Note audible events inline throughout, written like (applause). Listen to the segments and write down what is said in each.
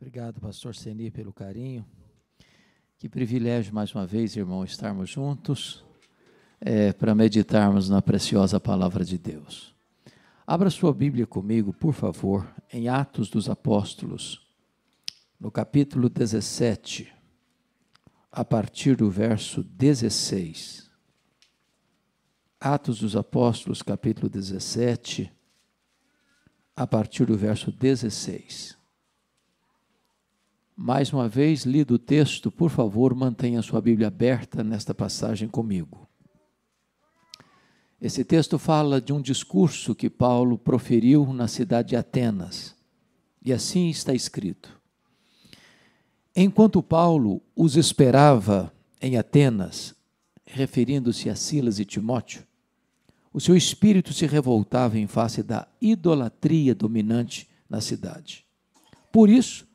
Obrigado, pastor Seni, pelo carinho. Que privilégio, mais uma vez, irmão, estarmos juntos é, para meditarmos na preciosa palavra de Deus. Abra sua Bíblia comigo, por favor, em Atos dos Apóstolos, no capítulo 17, a partir do verso 16. Atos dos Apóstolos, capítulo 17, a partir do verso 16. Mais uma vez, lido o texto, por favor, mantenha sua Bíblia aberta nesta passagem comigo. Esse texto fala de um discurso que Paulo proferiu na cidade de Atenas. E assim está escrito: Enquanto Paulo os esperava em Atenas, referindo-se a Silas e Timóteo, o seu espírito se revoltava em face da idolatria dominante na cidade. Por isso,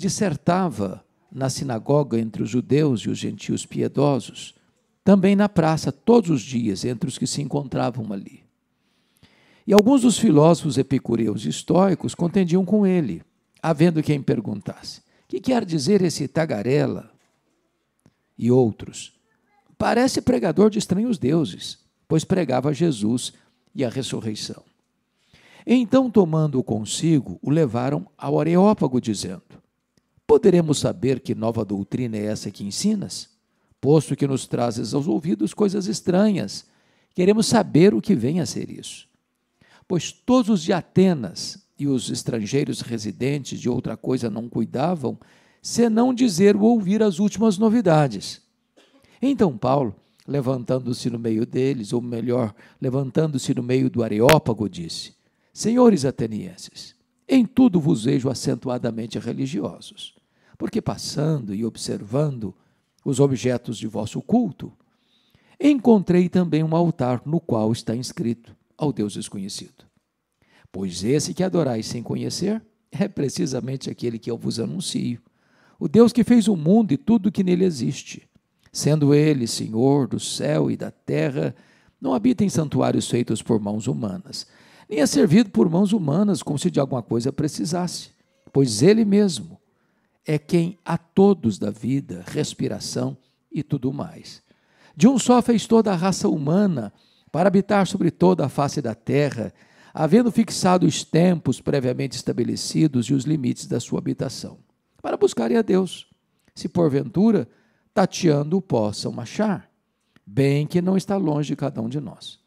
dissertava na sinagoga entre os judeus e os gentios piedosos, também na praça todos os dias entre os que se encontravam ali. E alguns dos filósofos epicureus e estoicos contendiam com ele, havendo quem perguntasse: que quer dizer esse tagarela? E outros: parece pregador de estranhos deuses, pois pregava Jesus e a ressurreição. Então, tomando-o consigo, o levaram ao Areópago, dizendo: Poderemos saber que nova doutrina é essa que ensinas? Posto que nos trazes aos ouvidos coisas estranhas, queremos saber o que vem a ser isso. Pois todos os de Atenas e os estrangeiros residentes de outra coisa não cuidavam, senão dizer ou ouvir as últimas novidades. Então Paulo, levantando-se no meio deles, ou melhor, levantando-se no meio do Areópago, disse: Senhores atenienses, em tudo vos vejo acentuadamente religiosos porque passando e observando os objetos de vosso culto, encontrei também um altar no qual está inscrito ao Deus desconhecido. Pois esse que adorais sem conhecer é precisamente aquele que eu vos anuncio, o Deus que fez o mundo e tudo que nele existe. Sendo ele Senhor do céu e da terra, não habita em santuários feitos por mãos humanas, nem é servido por mãos humanas como se de alguma coisa precisasse, pois ele mesmo é quem a todos dá vida, respiração e tudo mais. De um só fez toda a raça humana para habitar sobre toda a face da terra, havendo fixado os tempos previamente estabelecidos e os limites da sua habitação, para buscarem a Deus, se porventura tateando o possam achar, bem que não está longe de cada um de nós.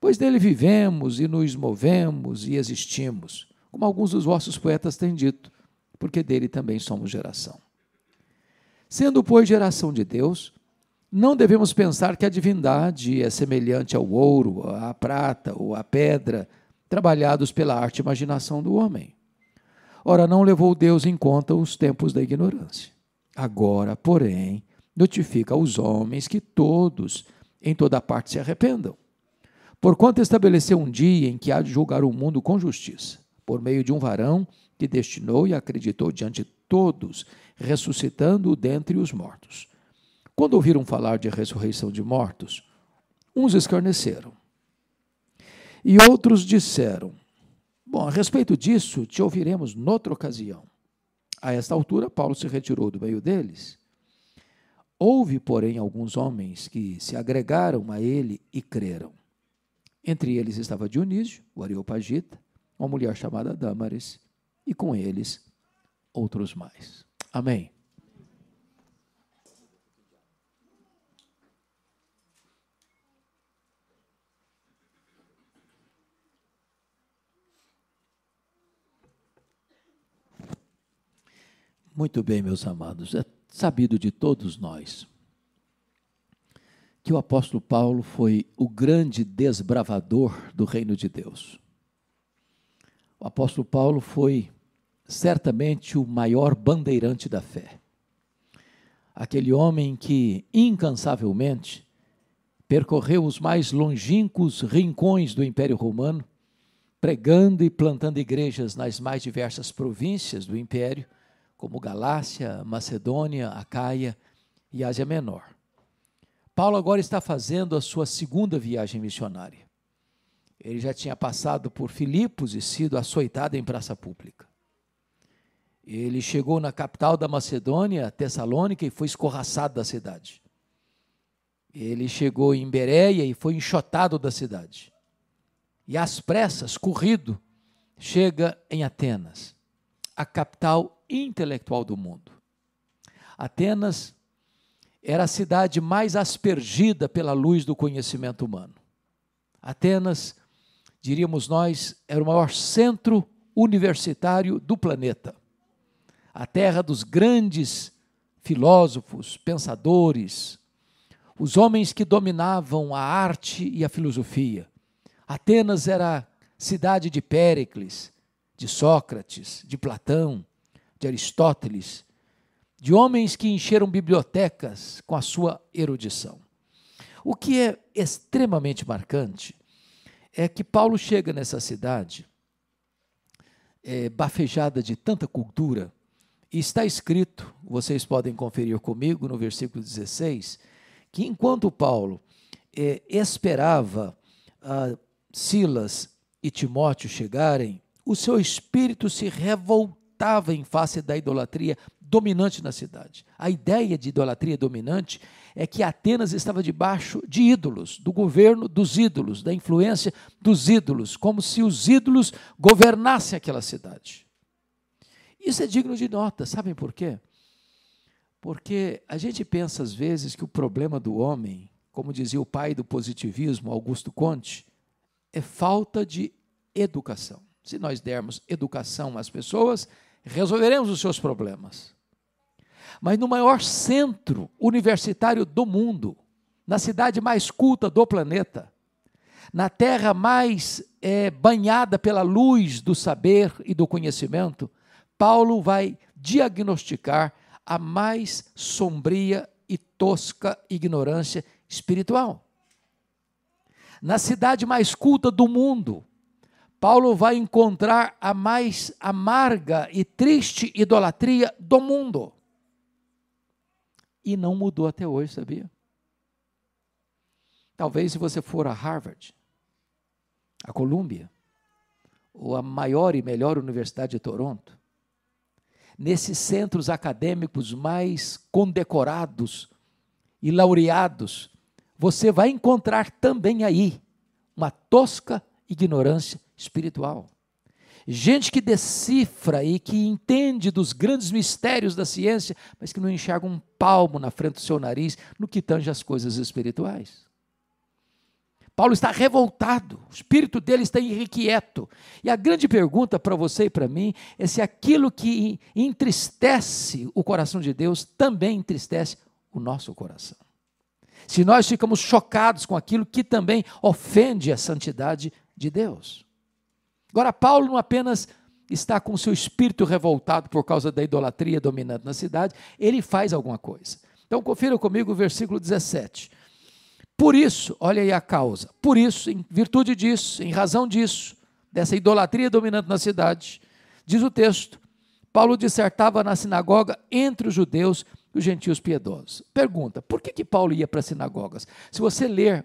Pois dele vivemos e nos movemos e existimos, como alguns dos vossos poetas têm dito porque dele também somos geração. Sendo, pois, geração de Deus, não devemos pensar que a divindade é semelhante ao ouro, à prata ou à pedra, trabalhados pela arte e imaginação do homem. Ora, não levou Deus em conta os tempos da ignorância. Agora, porém, notifica aos homens que todos, em toda parte, se arrependam. Porquanto estabeleceu um dia em que há de julgar o mundo com justiça, por meio de um varão que destinou e acreditou diante de todos, ressuscitando-o dentre os mortos. Quando ouviram falar de ressurreição de mortos, uns escarneceram. E outros disseram: Bom, a respeito disso, te ouviremos noutra ocasião. A esta altura, Paulo se retirou do meio deles. Houve, porém, alguns homens que se agregaram a ele e creram. Entre eles estava Dionísio, o Areopagita, uma mulher chamada Dâmaris e com eles outros mais. Amém. Muito bem, meus amados, é sabido de todos nós que o apóstolo Paulo foi o grande desbravador do reino de Deus. O apóstolo Paulo foi certamente o maior bandeirante da fé. Aquele homem que incansavelmente percorreu os mais longínquos rincões do Império Romano, pregando e plantando igrejas nas mais diversas províncias do Império, como Galácia, Macedônia, Acaia e Ásia Menor. Paulo agora está fazendo a sua segunda viagem missionária. Ele já tinha passado por Filipos e sido açoitado em praça pública. Ele chegou na capital da Macedônia, Tessalônica, e foi escorraçado da cidade. Ele chegou em Bereia e foi enxotado da cidade. E às pressas, corrido, chega em Atenas, a capital intelectual do mundo. Atenas era a cidade mais aspergida pela luz do conhecimento humano. Atenas, diríamos nós, era o maior centro universitário do planeta. A terra dos grandes filósofos, pensadores, os homens que dominavam a arte e a filosofia. Atenas era cidade de Péricles, de Sócrates, de Platão, de Aristóteles, de homens que encheram bibliotecas com a sua erudição. O que é extremamente marcante é que Paulo chega nessa cidade, é, bafejada de tanta cultura, está escrito, vocês podem conferir comigo no versículo 16, que enquanto Paulo é, esperava ah, Silas e Timóteo chegarem, o seu espírito se revoltava em face da idolatria dominante na cidade. A ideia de idolatria dominante é que Atenas estava debaixo de ídolos, do governo dos ídolos, da influência dos ídolos, como se os ídolos governassem aquela cidade. Isso é digno de nota, sabem por quê? Porque a gente pensa às vezes que o problema do homem, como dizia o pai do positivismo, Augusto Conte, é falta de educação. Se nós dermos educação às pessoas, resolveremos os seus problemas. Mas no maior centro universitário do mundo, na cidade mais culta do planeta, na terra mais é, banhada pela luz do saber e do conhecimento, Paulo vai diagnosticar a mais sombria e tosca ignorância espiritual. Na cidade mais culta do mundo, Paulo vai encontrar a mais amarga e triste idolatria do mundo. E não mudou até hoje, sabia? Talvez se você for a Harvard, a Columbia, ou a maior e melhor universidade de Toronto, nesses centros acadêmicos mais condecorados e laureados, você vai encontrar também aí uma tosca ignorância espiritual. Gente que decifra e que entende dos grandes mistérios da ciência, mas que não enxerga um palmo na frente do seu nariz no que tange as coisas espirituais. Paulo está revoltado, o espírito dele está irrequieto. E a grande pergunta para você e para mim é se aquilo que entristece o coração de Deus também entristece o nosso coração. Se nós ficamos chocados com aquilo que também ofende a santidade de Deus. Agora, Paulo não apenas está com seu espírito revoltado por causa da idolatria dominante na cidade, ele faz alguma coisa. Então, confira comigo o versículo 17. Por isso, olha aí a causa. Por isso, em virtude disso, em razão disso, dessa idolatria dominante na cidade, diz o texto, Paulo dissertava na sinagoga entre os judeus e os gentios piedosos. Pergunta: por que, que Paulo ia para as sinagogas? Se você ler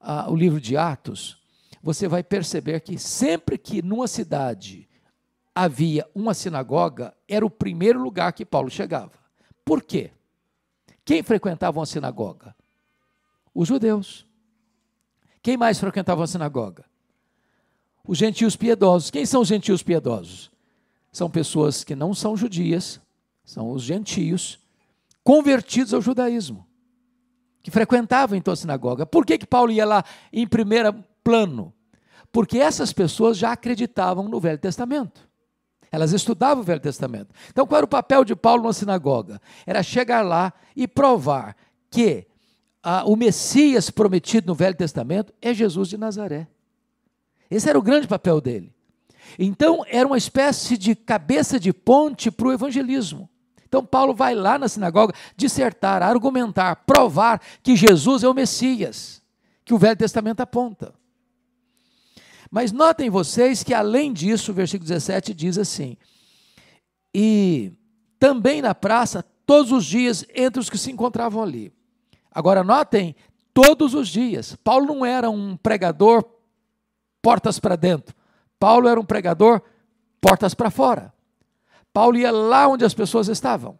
ah, o livro de Atos, você vai perceber que sempre que numa cidade havia uma sinagoga, era o primeiro lugar que Paulo chegava. Por quê? Quem frequentava uma sinagoga? Os judeus. Quem mais frequentava a sinagoga? Os gentios piedosos. Quem são os gentios piedosos? São pessoas que não são judias, são os gentios, convertidos ao judaísmo, que frequentavam então a sinagoga. Por que, que Paulo ia lá em primeiro plano? Porque essas pessoas já acreditavam no Velho Testamento. Elas estudavam o Velho Testamento. Então, qual era o papel de Paulo na sinagoga? Era chegar lá e provar que ah, o Messias prometido no Velho Testamento é Jesus de Nazaré. Esse era o grande papel dele. Então, era uma espécie de cabeça de ponte para o evangelismo. Então, Paulo vai lá na sinagoga dissertar, argumentar, provar que Jesus é o Messias, que o Velho Testamento aponta. Mas notem vocês que, além disso, o versículo 17 diz assim: E também na praça, todos os dias, entre os que se encontravam ali. Agora, notem, todos os dias. Paulo não era um pregador portas para dentro. Paulo era um pregador portas para fora. Paulo ia lá onde as pessoas estavam.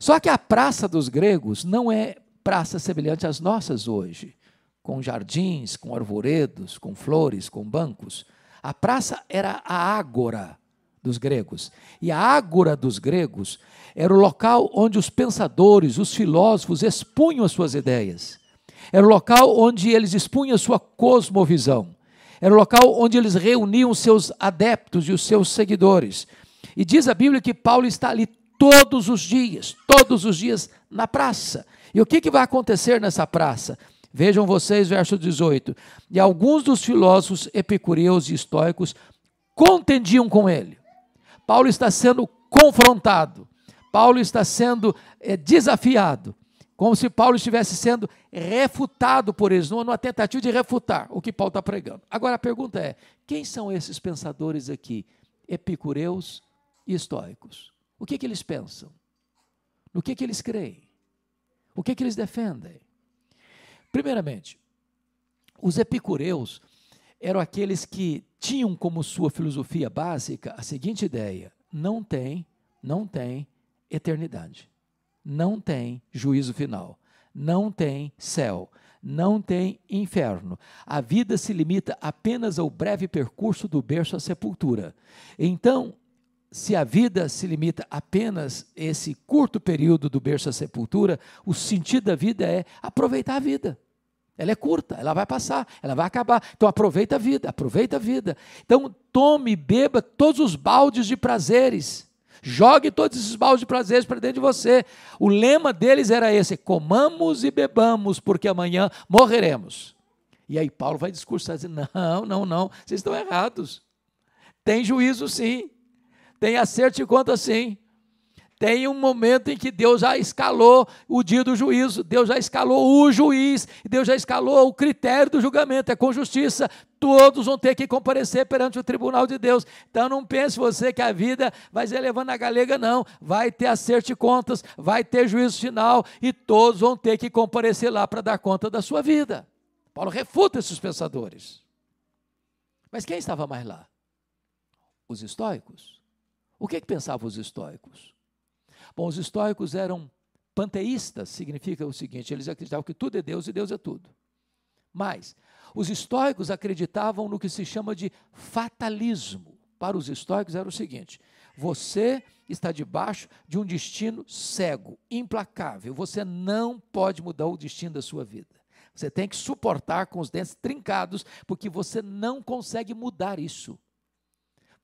Só que a praça dos gregos não é praça semelhante às nossas hoje, com jardins, com arvoredos, com flores, com bancos. A praça era a ágora dos gregos. E a ágora dos gregos era o local onde os pensadores, os filósofos expunham as suas ideias. Era o local onde eles expunham a sua cosmovisão. Era o local onde eles reuniam seus adeptos e os seus seguidores. E diz a Bíblia que Paulo está ali todos os dias, todos os dias na praça. E o que, que vai acontecer nessa praça? Vejam vocês, verso 18. E alguns dos filósofos epicureus e estoicos contendiam com ele. Paulo está sendo confrontado. Paulo está sendo é, desafiado. Como se Paulo estivesse sendo refutado por eles, numa tentativa de refutar o que Paulo está pregando. Agora a pergunta é: quem são esses pensadores aqui? Epicureus e estoicos. O que, que eles pensam? No que, que eles creem? O que, que eles defendem? Primeiramente, os epicureus eram aqueles que tinham como sua filosofia básica a seguinte ideia: não tem, não tem eternidade, não tem juízo final, não tem céu, não tem inferno. A vida se limita apenas ao breve percurso do berço à sepultura. Então, se a vida se limita apenas a esse curto período do berço à sepultura, o sentido da vida é aproveitar a vida. Ela é curta, ela vai passar, ela vai acabar. Então aproveita a vida, aproveita a vida. Então tome e beba todos os baldes de prazeres. Jogue todos esses baldes de prazeres para dentro de você. O lema deles era esse: comamos e bebamos, porque amanhã morreremos. E aí Paulo vai discursar dizendo: não, não, não, vocês estão errados. Tem juízo sim. Tem acerto de conta sim. Tem um momento em que Deus já escalou o dia do juízo, Deus já escalou o juiz, Deus já escalou o critério do julgamento, é com justiça. Todos vão ter que comparecer perante o tribunal de Deus. Então não pense você que a vida vai ser levando a galega, não. Vai ter acerto de contas, vai ter juízo final e todos vão ter que comparecer lá para dar conta da sua vida. Paulo refuta esses pensadores. Mas quem estava mais lá? Os estoicos. O que, que pensavam os estoicos? Bom, os estoicos eram panteístas, significa o seguinte: eles acreditavam que tudo é Deus e Deus é tudo. Mas os estoicos acreditavam no que se chama de fatalismo. Para os estoicos era o seguinte: você está debaixo de um destino cego, implacável. Você não pode mudar o destino da sua vida. Você tem que suportar com os dentes trincados, porque você não consegue mudar isso.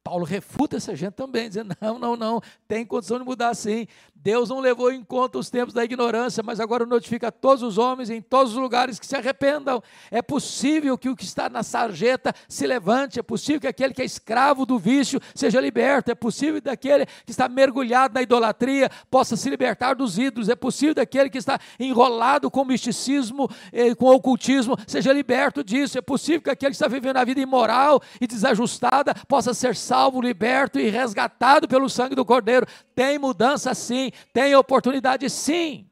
Paulo refuta essa gente também, dizendo: não, não, não, tem condição de mudar sim. Deus não levou em conta os tempos da ignorância, mas agora notifica a todos os homens em todos os lugares que se arrependam. É possível que o que está na sarjeta se levante, é possível que aquele que é escravo do vício seja liberto, é possível que aquele que está mergulhado na idolatria possa se libertar dos ídolos, é possível que aquele que está enrolado com misticismo, eh, com ocultismo, seja liberto disso, é possível que aquele que está vivendo a vida imoral e desajustada possa ser salvo salvo, liberto e resgatado pelo sangue do Cordeiro. Tem mudança sim, tem oportunidade sim.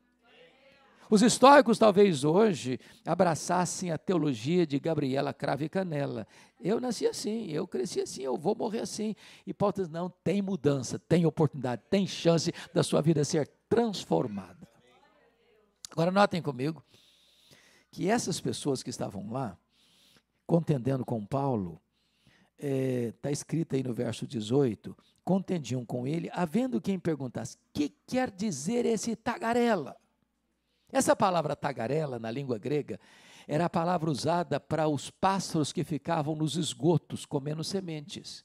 Os históricos, talvez hoje, abraçassem a teologia de Gabriela Crave Canela. Eu nasci assim, eu cresci assim, eu vou morrer assim. E diz: não, tem mudança, tem oportunidade, tem chance da sua vida ser transformada. Agora, notem comigo que essas pessoas que estavam lá, contendendo com Paulo, está é, tá escrito aí no verso 18, contendiam com ele, havendo quem perguntasse, que quer dizer esse tagarela? Essa palavra tagarela, na língua grega, era a palavra usada para os pássaros que ficavam nos esgotos comendo sementes,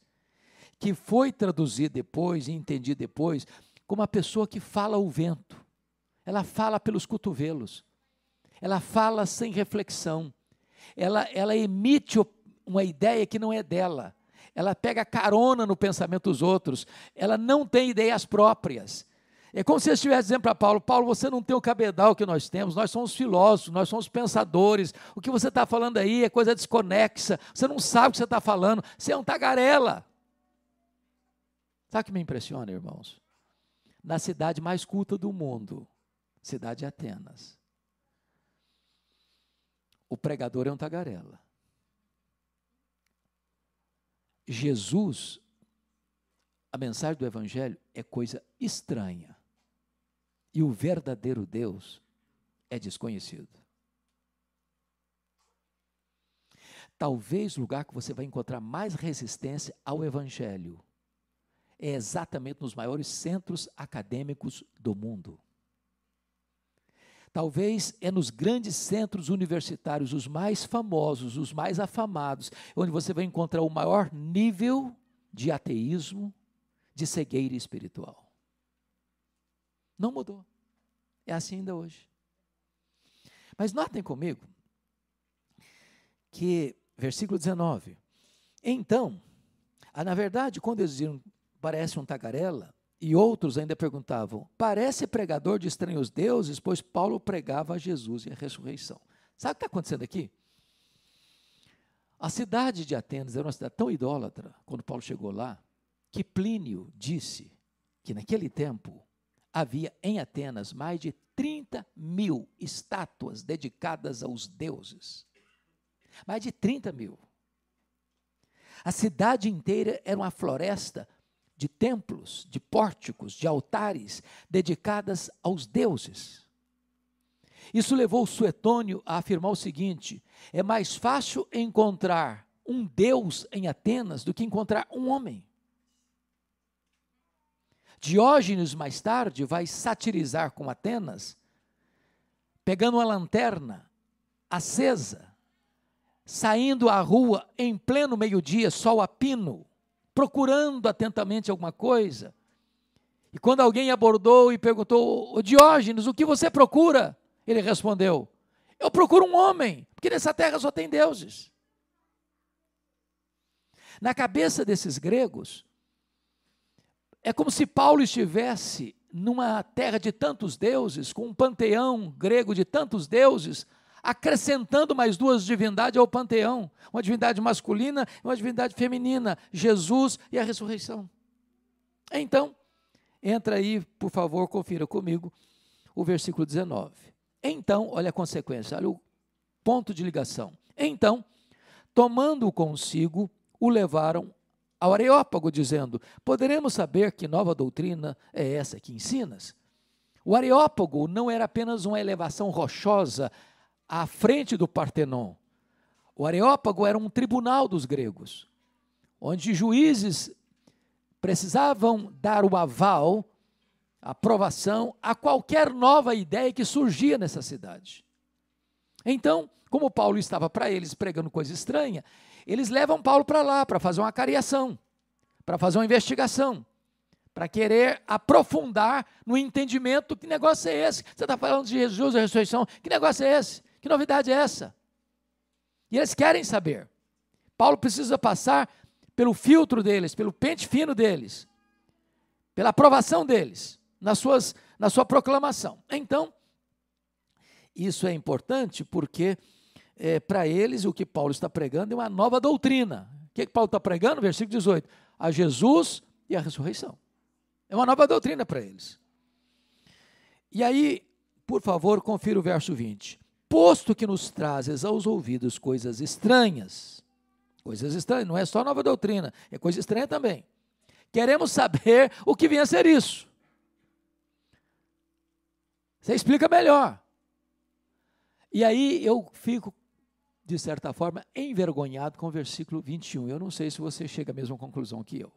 que foi traduzida depois e entendida depois como a pessoa que fala o vento. Ela fala pelos cotovelos, ela fala sem reflexão, ela, ela emite uma ideia que não é dela. Ela pega carona no pensamento dos outros. Ela não tem ideias próprias. É como se eu estivesse dizendo para Paulo: Paulo, você não tem o cabedal que nós temos, nós somos filósofos, nós somos pensadores. O que você está falando aí é coisa desconexa. Você não sabe o que você está falando, você é um tagarela. Sabe o que me impressiona, irmãos? Na cidade mais culta do mundo, cidade de Atenas, o pregador é um tagarela. Jesus, a mensagem do Evangelho é coisa estranha. E o verdadeiro Deus é desconhecido. Talvez o lugar que você vai encontrar mais resistência ao Evangelho é exatamente nos maiores centros acadêmicos do mundo. Talvez é nos grandes centros universitários, os mais famosos, os mais afamados, onde você vai encontrar o maior nível de ateísmo, de cegueira espiritual. Não mudou. É assim ainda hoje. Mas notem comigo que, versículo 19: Então, ah, na verdade, quando eles diziam parece um tagarela, e outros ainda perguntavam: parece pregador de estranhos deuses, pois Paulo pregava a Jesus e a ressurreição. Sabe o que está acontecendo aqui? A cidade de Atenas era uma cidade tão idólatra, quando Paulo chegou lá, que Plínio disse que naquele tempo havia em Atenas mais de 30 mil estátuas dedicadas aos deuses. Mais de 30 mil. A cidade inteira era uma floresta de templos, de pórticos, de altares dedicadas aos deuses. Isso levou Suetônio a afirmar o seguinte: é mais fácil encontrar um Deus em Atenas do que encontrar um homem. Diógenes, mais tarde, vai satirizar com Atenas, pegando uma lanterna acesa, saindo à rua em pleno meio-dia, sol a pino, procurando atentamente alguma coisa. E quando alguém abordou e perguntou, Diógenes, o que você procura? Ele respondeu, eu procuro um homem, porque nessa terra só tem deuses. Na cabeça desses gregos, é como se Paulo estivesse numa terra de tantos deuses, com um panteão grego de tantos deuses, acrescentando mais duas divindades ao panteão: uma divindade masculina e uma divindade feminina, Jesus e a ressurreição. Então, entra aí, por favor, confira comigo o versículo 19. Então, olha a consequência, olha o ponto de ligação. Então, tomando-o consigo, o levaram ao Areópago, dizendo: Poderemos saber que nova doutrina é essa que ensinas? O Areópago não era apenas uma elevação rochosa à frente do Partenon. O Areópago era um tribunal dos gregos, onde juízes precisavam dar o aval, aprovação a qualquer nova ideia que surgia nessa cidade. Então, como Paulo estava para eles pregando coisa estranha, eles levam Paulo para lá para fazer uma cariação, para fazer uma investigação, para querer aprofundar no entendimento que negócio é esse. Você está falando de Jesus, a ressurreição, que negócio é esse? Que novidade é essa? E eles querem saber. Paulo precisa passar pelo filtro deles, pelo pente fino deles, pela aprovação deles, nas suas, na sua proclamação. Então, isso é importante porque, é, para eles, o que Paulo está pregando é uma nova doutrina. O que, que Paulo está pregando? Versículo 18: a Jesus e a ressurreição. É uma nova doutrina para eles. E aí, por favor, confira o verso 20 posto que nos trazes aos ouvidos coisas estranhas. Coisas estranhas, não é só nova doutrina, é coisa estranha também. Queremos saber o que vem a ser isso. Você explica melhor. E aí eu fico, de certa forma, envergonhado com o versículo 21. Eu não sei se você chega à mesma conclusão que eu.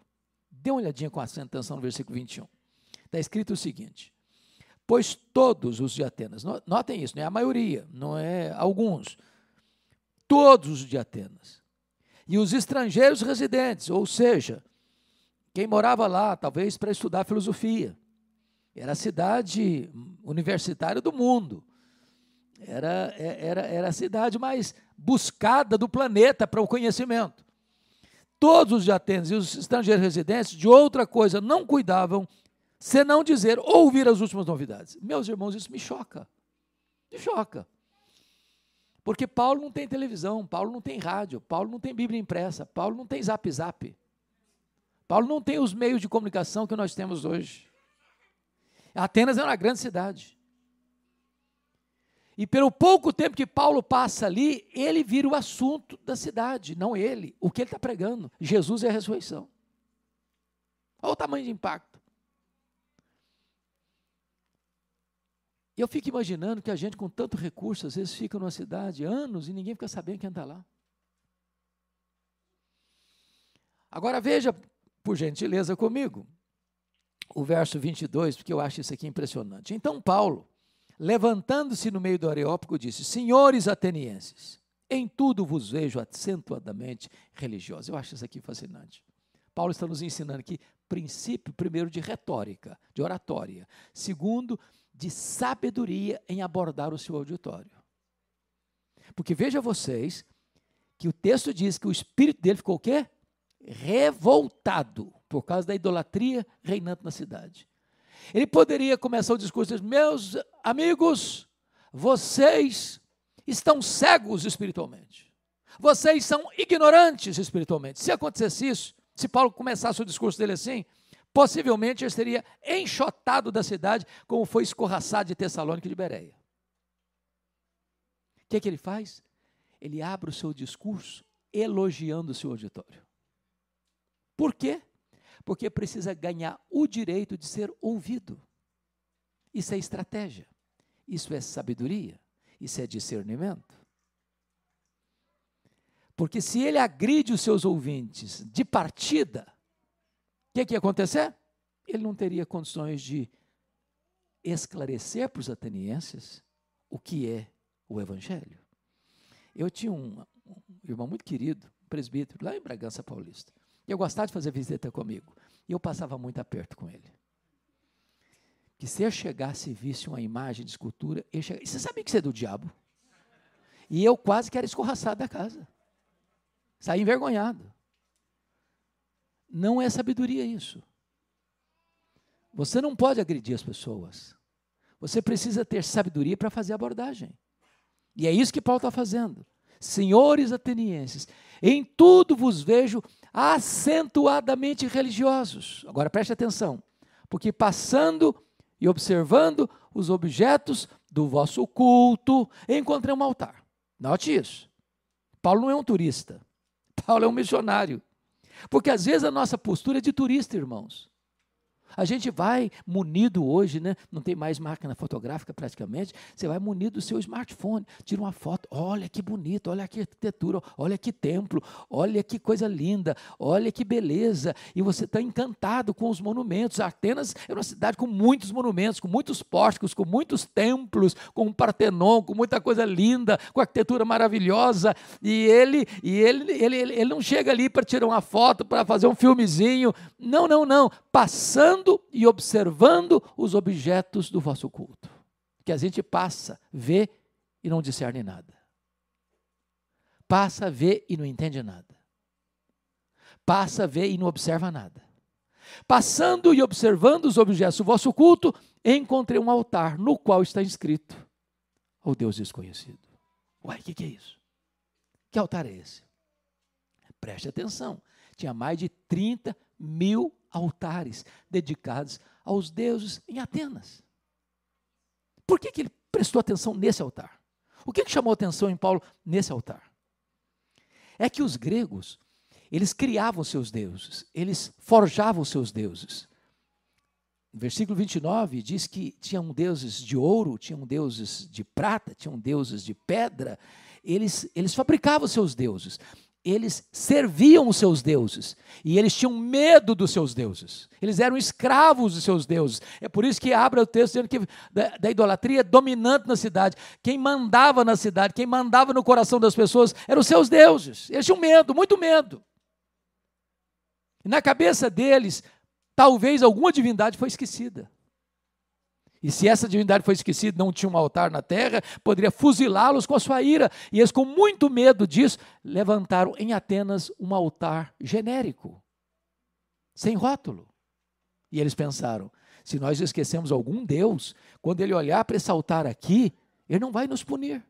Dê uma olhadinha com atenção no versículo 21. Está escrito o seguinte: pois todos os de Atenas, notem isso, não é a maioria, não é alguns, todos os de Atenas, e os estrangeiros residentes, ou seja, quem morava lá, talvez para estudar filosofia, era a cidade universitária do mundo, era, é, era, era a cidade mais buscada do planeta para o conhecimento. Todos os de Atenas e os estrangeiros residentes de outra coisa não cuidavam senão dizer, ouvir as últimas novidades. Meus irmãos, isso me choca. Me choca. Porque Paulo não tem televisão, Paulo não tem rádio, Paulo não tem Bíblia impressa, Paulo não tem zap zap. Paulo não tem os meios de comunicação que nós temos hoje. Atenas é uma grande cidade. E pelo pouco tempo que Paulo passa ali, ele vira o assunto da cidade, não ele, o que ele está pregando. Jesus é a ressurreição. Olha o tamanho de impacto. E eu fico imaginando que a gente, com tanto recurso, às vezes fica numa cidade anos e ninguém fica sabendo quem está lá. Agora veja, por gentileza, comigo, o verso 22, porque eu acho isso aqui impressionante. Então, Paulo, levantando-se no meio do Areópago, disse: Senhores atenienses, em tudo vos vejo acentuadamente religiosos. Eu acho isso aqui fascinante. Paulo está nos ensinando aqui princípio, primeiro, de retórica, de oratória. Segundo, de sabedoria em abordar o seu auditório. Porque veja vocês que o texto diz que o espírito dele ficou o quê? revoltado por causa da idolatria reinante na cidade. Ele poderia começar o discurso dizendo: Meus amigos, vocês estão cegos espiritualmente. Vocês são ignorantes espiritualmente. Se acontecesse isso, se Paulo começasse o discurso dele assim, possivelmente ele seria enxotado da cidade, como foi escorraçado de Tessalônica e de Bereia. O que, é que ele faz? Ele abre o seu discurso elogiando o seu auditório. Por quê? Porque precisa ganhar o direito de ser ouvido. Isso é estratégia. Isso é sabedoria. Isso é discernimento. Porque se ele agride os seus ouvintes de partida, que, que ia acontecer? Ele não teria condições de esclarecer para os atenienses o que é o Evangelho. Eu tinha um, um irmão muito querido, presbítero, lá em Bragança Paulista. Eu gostava de fazer visita comigo. E eu passava muito aperto com ele. Que se eu chegasse e visse uma imagem de escultura, eu chegasse, você sabia que isso é do diabo? E eu quase que era escorraçado da casa. Saí envergonhado. Não é sabedoria isso. Você não pode agredir as pessoas. Você precisa ter sabedoria para fazer a abordagem. E é isso que Paulo está fazendo. Senhores atenienses, em tudo vos vejo acentuadamente religiosos. Agora preste atenção, porque passando e observando os objetos do vosso culto, encontrei um altar. Note isso. Paulo não é um turista. Paulo é um missionário. Porque às vezes a nossa postura é de turista, irmãos. A gente vai munido hoje, né? Não tem mais máquina fotográfica praticamente. Você vai munido do seu smartphone, tira uma foto. Olha que bonito, olha que arquitetura, olha que templo, olha que coisa linda, olha que beleza. E você está encantado com os monumentos. Atenas é uma cidade com muitos monumentos, com muitos pórticos, com muitos templos, com um Partenon, com muita coisa linda, com arquitetura maravilhosa. E ele, e ele, ele, ele, ele não chega ali para tirar uma foto, para fazer um filmezinho. Não, não, não. Passando olhando e observando os objetos do vosso culto. Que a gente passa, vê e não discerne nada. Passa, vê e não entende nada. Passa, vê e não observa nada. Passando e observando os objetos do vosso culto, encontrei um altar no qual está escrito: O Deus desconhecido. Uai, o que, que é isso? Que altar é esse? Preste atenção. Tinha mais de 30 mil altares dedicados aos deuses em Atenas. Por que, que ele prestou atenção nesse altar? O que, que chamou atenção em Paulo nesse altar? É que os gregos, eles criavam seus deuses, eles forjavam seus deuses. versículo 29 diz que tinham deuses de ouro, tinham deuses de prata, tinham deuses de pedra. Eles, eles fabricavam seus deuses eles serviam os seus deuses e eles tinham medo dos seus deuses. Eles eram escravos dos seus deuses. É por isso que abre o texto dizendo que da, da, idolatria dominante na cidade. Quem mandava na cidade, quem mandava no coração das pessoas eram os seus deuses. Eles tinham medo, muito medo. E na cabeça deles, talvez alguma divindade foi esquecida. E se essa divindade foi esquecida, não tinha um altar na terra, poderia fuzilá-los com a sua ira. E eles, com muito medo disso, levantaram em Atenas um altar genérico, sem rótulo. E eles pensaram: se nós esquecemos algum Deus, quando ele olhar para esse altar aqui, ele não vai nos punir.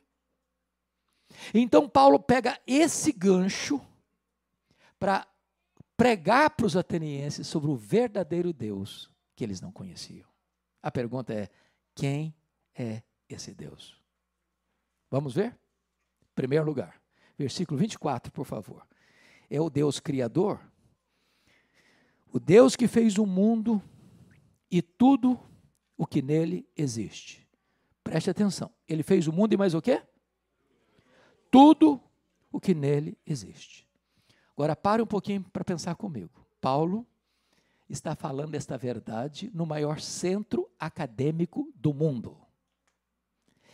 Então Paulo pega esse gancho para pregar para os atenienses sobre o verdadeiro Deus que eles não conheciam. A pergunta é: quem é esse Deus? Vamos ver? Primeiro lugar, versículo 24, por favor. É o Deus Criador? O Deus que fez o mundo e tudo o que nele existe. Preste atenção. Ele fez o mundo e mais o quê? Tudo o que nele existe. Agora pare um pouquinho para pensar comigo. Paulo está falando esta verdade no maior centro acadêmico do mundo.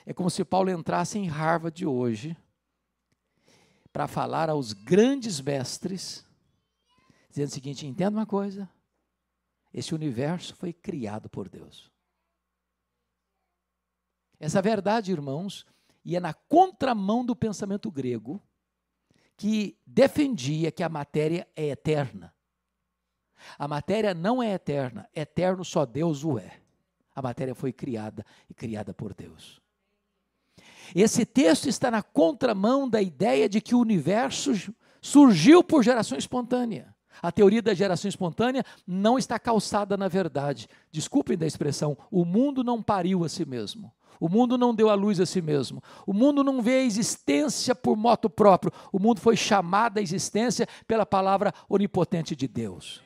É como se Paulo entrasse em Harvard hoje para falar aos grandes mestres, dizendo o seguinte: entenda uma coisa, esse universo foi criado por Deus. Essa verdade, irmãos, ia na contramão do pensamento grego, que defendia que a matéria é eterna. A matéria não é eterna, eterno só Deus o é. A matéria foi criada e criada por Deus. Esse texto está na contramão da ideia de que o universo surgiu por geração espontânea. A teoria da geração espontânea não está calçada na verdade. Desculpem da expressão, o mundo não pariu a si mesmo. O mundo não deu a luz a si mesmo. O mundo não vê a existência por moto próprio. O mundo foi chamado à existência pela palavra onipotente de Deus.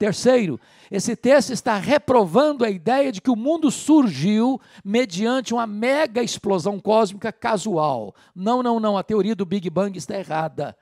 Terceiro, esse texto está reprovando a ideia de que o mundo surgiu mediante uma mega explosão cósmica casual. Não, não, não, a teoria do Big Bang está errada.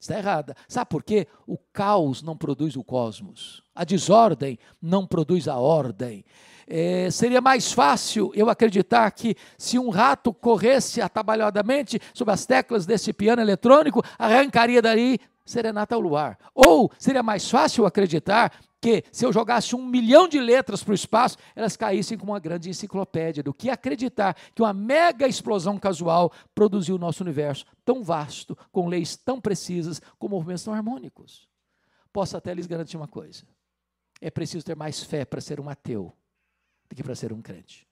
Está errada. Sabe por quê? O caos não produz o cosmos. A desordem não produz a ordem. É, seria mais fácil eu acreditar que se um rato corresse atabalhadamente sobre as teclas desse piano eletrônico, arrancaria dali serenata ao luar. Ou seria mais fácil acreditar que se eu jogasse um milhão de letras para o espaço, elas caíssem como uma grande enciclopédia, do que acreditar que uma mega explosão casual produziu o nosso universo tão vasto, com leis tão precisas, com movimentos tão harmônicos. Posso até lhes garantir uma coisa: é preciso ter mais fé para ser um ateu do que para ser um crente.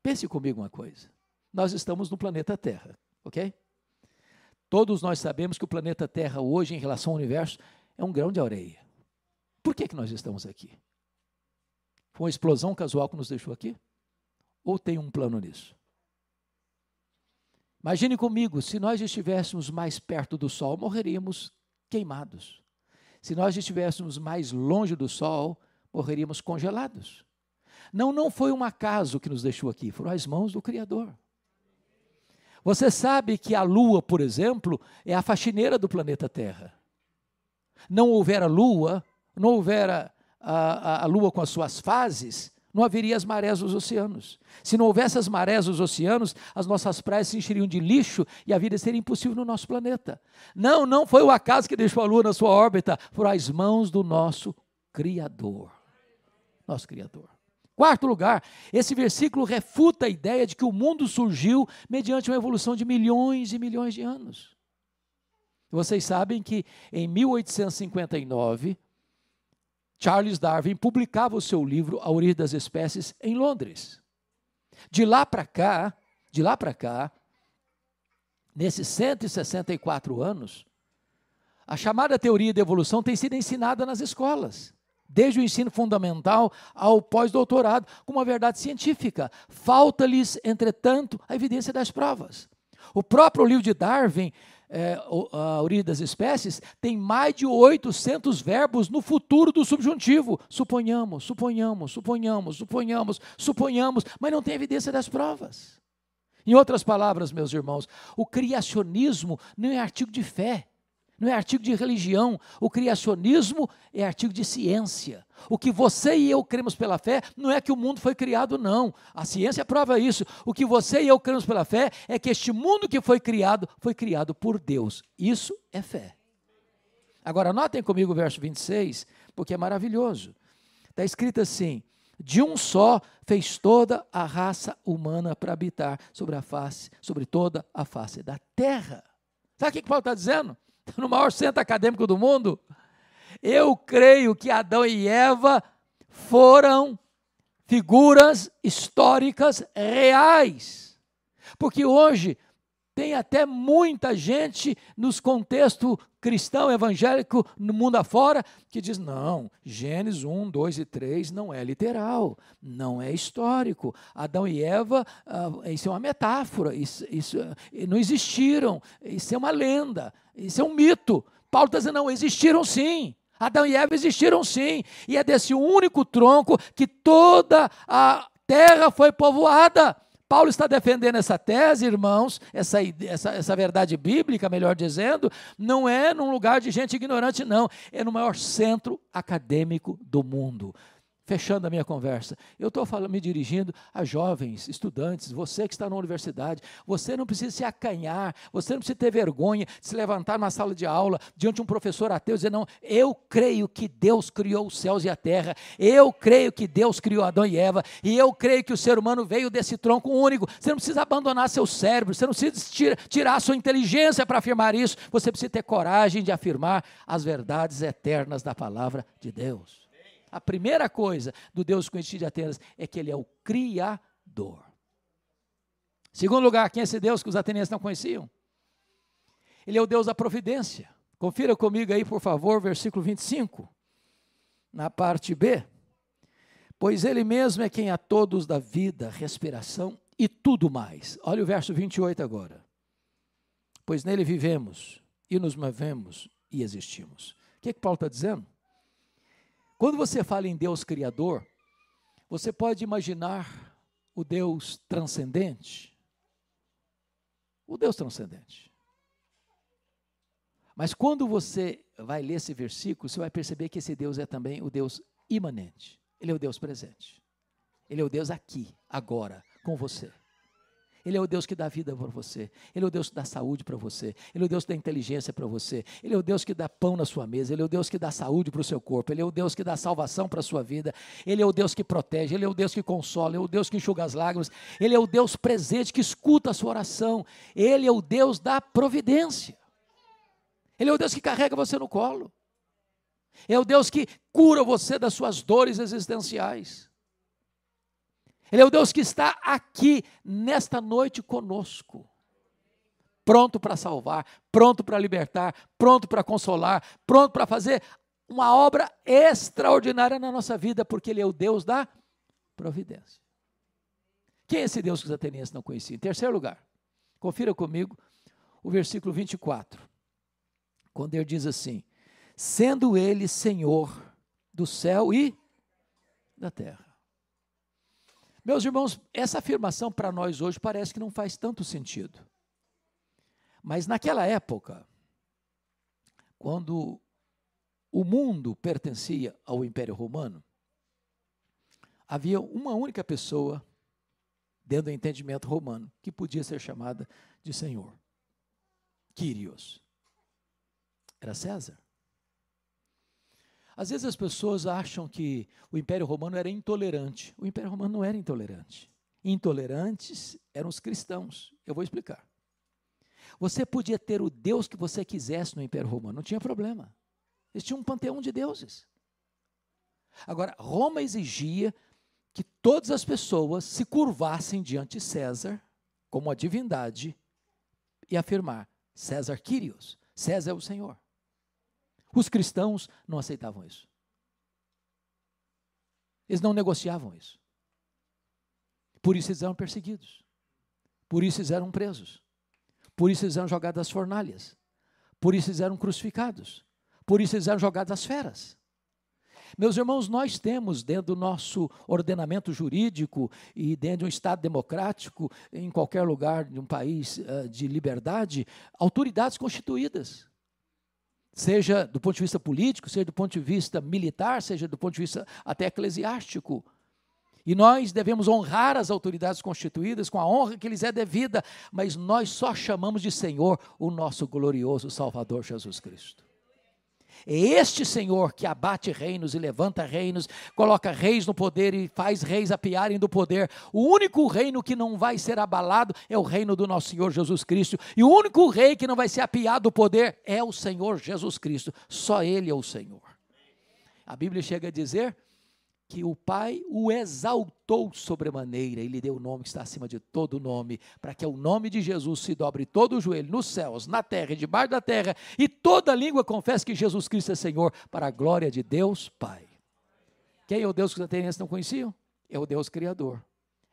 Pense comigo uma coisa. Nós estamos no planeta Terra, ok? Todos nós sabemos que o planeta Terra hoje, em relação ao universo, é um grão de areia. Por que, que nós estamos aqui? Foi uma explosão casual que nos deixou aqui? Ou tem um plano nisso? Imagine comigo, se nós estivéssemos mais perto do Sol, morreríamos queimados. Se nós estivéssemos mais longe do Sol, morreríamos congelados. Não, não foi um acaso que nos deixou aqui, foram as mãos do Criador. Você sabe que a Lua, por exemplo, é a faxineira do planeta Terra. Não houvera Lua, não houvera a, a, a Lua com as suas fases, não haveria as marés dos oceanos. Se não houvesse as marés dos oceanos, as nossas praias se encheriam de lixo e a vida seria impossível no nosso planeta. Não, não foi o acaso que deixou a Lua na sua órbita, foram as mãos do nosso Criador. Nosso Criador. Quarto lugar, esse versículo refuta a ideia de que o mundo surgiu mediante uma evolução de milhões e milhões de anos. Vocês sabem que em 1859, Charles Darwin publicava o seu livro A Origem das Espécies em Londres. De lá para cá, de lá para cá, nesses 164 anos, a chamada teoria da evolução tem sido ensinada nas escolas desde o ensino fundamental ao pós-doutorado, com uma verdade científica. Falta-lhes, entretanto, a evidência das provas. O próprio livro de Darwin, é, A Origem das Espécies, tem mais de 800 verbos no futuro do subjuntivo. Suponhamos, suponhamos, suponhamos, suponhamos, suponhamos, mas não tem evidência das provas. Em outras palavras, meus irmãos, o criacionismo não é artigo de fé não é artigo de religião. O criacionismo é artigo de ciência. O que você e eu cremos pela fé não é que o mundo foi criado, não. A ciência prova isso. O que você e eu cremos pela fé é que este mundo que foi criado foi criado por Deus. Isso é fé. Agora, notem comigo o verso 26, porque é maravilhoso. Está escrito assim: de um só fez toda a raça humana para habitar sobre a face, sobre toda a face da terra. Sabe o que Paulo está dizendo? (laughs) no maior centro acadêmico do mundo, eu creio que Adão e Eva foram figuras históricas reais. Porque hoje tem até muita gente nos contextos cristão, evangélico, no mundo afora, que diz: não, Gênesis 1, 2 e 3 não é literal, não é histórico. Adão e Eva, uh, isso é uma metáfora, isso, isso, não existiram, isso é uma lenda, isso é um mito. Paulo está dizendo, não, existiram sim. Adão e Eva existiram sim. E é desse único tronco que toda a terra foi povoada. Paulo está defendendo essa tese, irmãos, essa, essa, essa verdade bíblica, melhor dizendo, não é num lugar de gente ignorante, não. É no maior centro acadêmico do mundo fechando a minha conversa, eu estou me dirigindo a jovens, estudantes, você que está na universidade, você não precisa se acanhar, você não precisa ter vergonha de se levantar na sala de aula diante de um professor ateu e dizer, não, eu creio que Deus criou os céus e a terra, eu creio que Deus criou Adão e Eva, e eu creio que o ser humano veio desse tronco único, você não precisa abandonar seu cérebro, você não precisa tirar sua inteligência para afirmar isso, você precisa ter coragem de afirmar as verdades eternas da palavra de Deus. A primeira coisa do Deus conhecido de Atenas é que ele é o Criador. Segundo lugar, quem é esse Deus que os atenienses não conheciam? Ele é o Deus da providência. Confira comigo aí, por favor, versículo 25, na parte B. Pois ele mesmo é quem a todos dá vida, respiração e tudo mais. Olha o verso 28 agora. Pois nele vivemos e nos movemos e existimos. O que, é que Paulo está dizendo? Quando você fala em Deus Criador, você pode imaginar o Deus transcendente. O Deus transcendente. Mas quando você vai ler esse versículo, você vai perceber que esse Deus é também o Deus imanente. Ele é o Deus presente. Ele é o Deus aqui, agora, com você. Ele é o Deus que dá vida para você. Ele é o Deus que dá saúde para você. Ele é o Deus que dá inteligência para você. Ele é o Deus que dá pão na sua mesa. Ele é o Deus que dá saúde para o seu corpo. Ele é o Deus que dá salvação para a sua vida. Ele é o Deus que protege. Ele é o Deus que consola. Ele é o Deus que enxuga as lágrimas. Ele é o Deus presente que escuta a sua oração. Ele é o Deus da providência. Ele é o Deus que carrega você no colo. É o Deus que cura você das suas dores existenciais. Ele é o Deus que está aqui nesta noite conosco. Pronto para salvar, pronto para libertar, pronto para consolar, pronto para fazer uma obra extraordinária na nossa vida, porque Ele é o Deus da providência. Quem é esse Deus que os atenienses não conheciam? Em terceiro lugar, confira comigo o versículo 24, quando ele diz assim: Sendo Ele Senhor do céu e da terra. Meus irmãos, essa afirmação para nós hoje parece que não faz tanto sentido. Mas naquela época, quando o mundo pertencia ao Império Romano, havia uma única pessoa, dentro do entendimento romano, que podia ser chamada de Senhor. Quírios. Era César. Às vezes as pessoas acham que o Império Romano era intolerante. O Império Romano não era intolerante. Intolerantes eram os cristãos. Eu vou explicar. Você podia ter o Deus que você quisesse no Império Romano, não tinha problema. Eles tinham um panteão de deuses. Agora, Roma exigia que todas as pessoas se curvassem diante de César, como a divindade, e afirmar: César Quírios, César é o Senhor. Os cristãos não aceitavam isso. Eles não negociavam isso. Por isso eles eram perseguidos. Por isso eles eram presos. Por isso eles eram jogados às fornalhas. Por isso eles eram crucificados. Por isso eles eram jogados às feras. Meus irmãos, nós temos dentro do nosso ordenamento jurídico e dentro de um Estado democrático, em qualquer lugar de um país uh, de liberdade, autoridades constituídas seja do ponto de vista político, seja do ponto de vista militar, seja do ponto de vista até eclesiástico. E nós devemos honrar as autoridades constituídas com a honra que lhes é devida, mas nós só chamamos de Senhor o nosso glorioso Salvador Jesus Cristo. É este Senhor que abate reinos e levanta reinos, coloca reis no poder e faz reis apiarem do poder. O único reino que não vai ser abalado é o reino do nosso Senhor Jesus Cristo. E o único rei que não vai ser apiado do poder é o Senhor Jesus Cristo. Só Ele é o Senhor. A Bíblia chega a dizer que o Pai o exaltou sobremaneira e lhe deu o nome que está acima de todo nome, para que o nome de Jesus se dobre todo o joelho nos céus, na terra e debaixo da terra, e toda língua confesse que Jesus Cristo é Senhor, para a glória de Deus Pai. Quem é o Deus que os atenienses não conheciam? É o Deus Criador,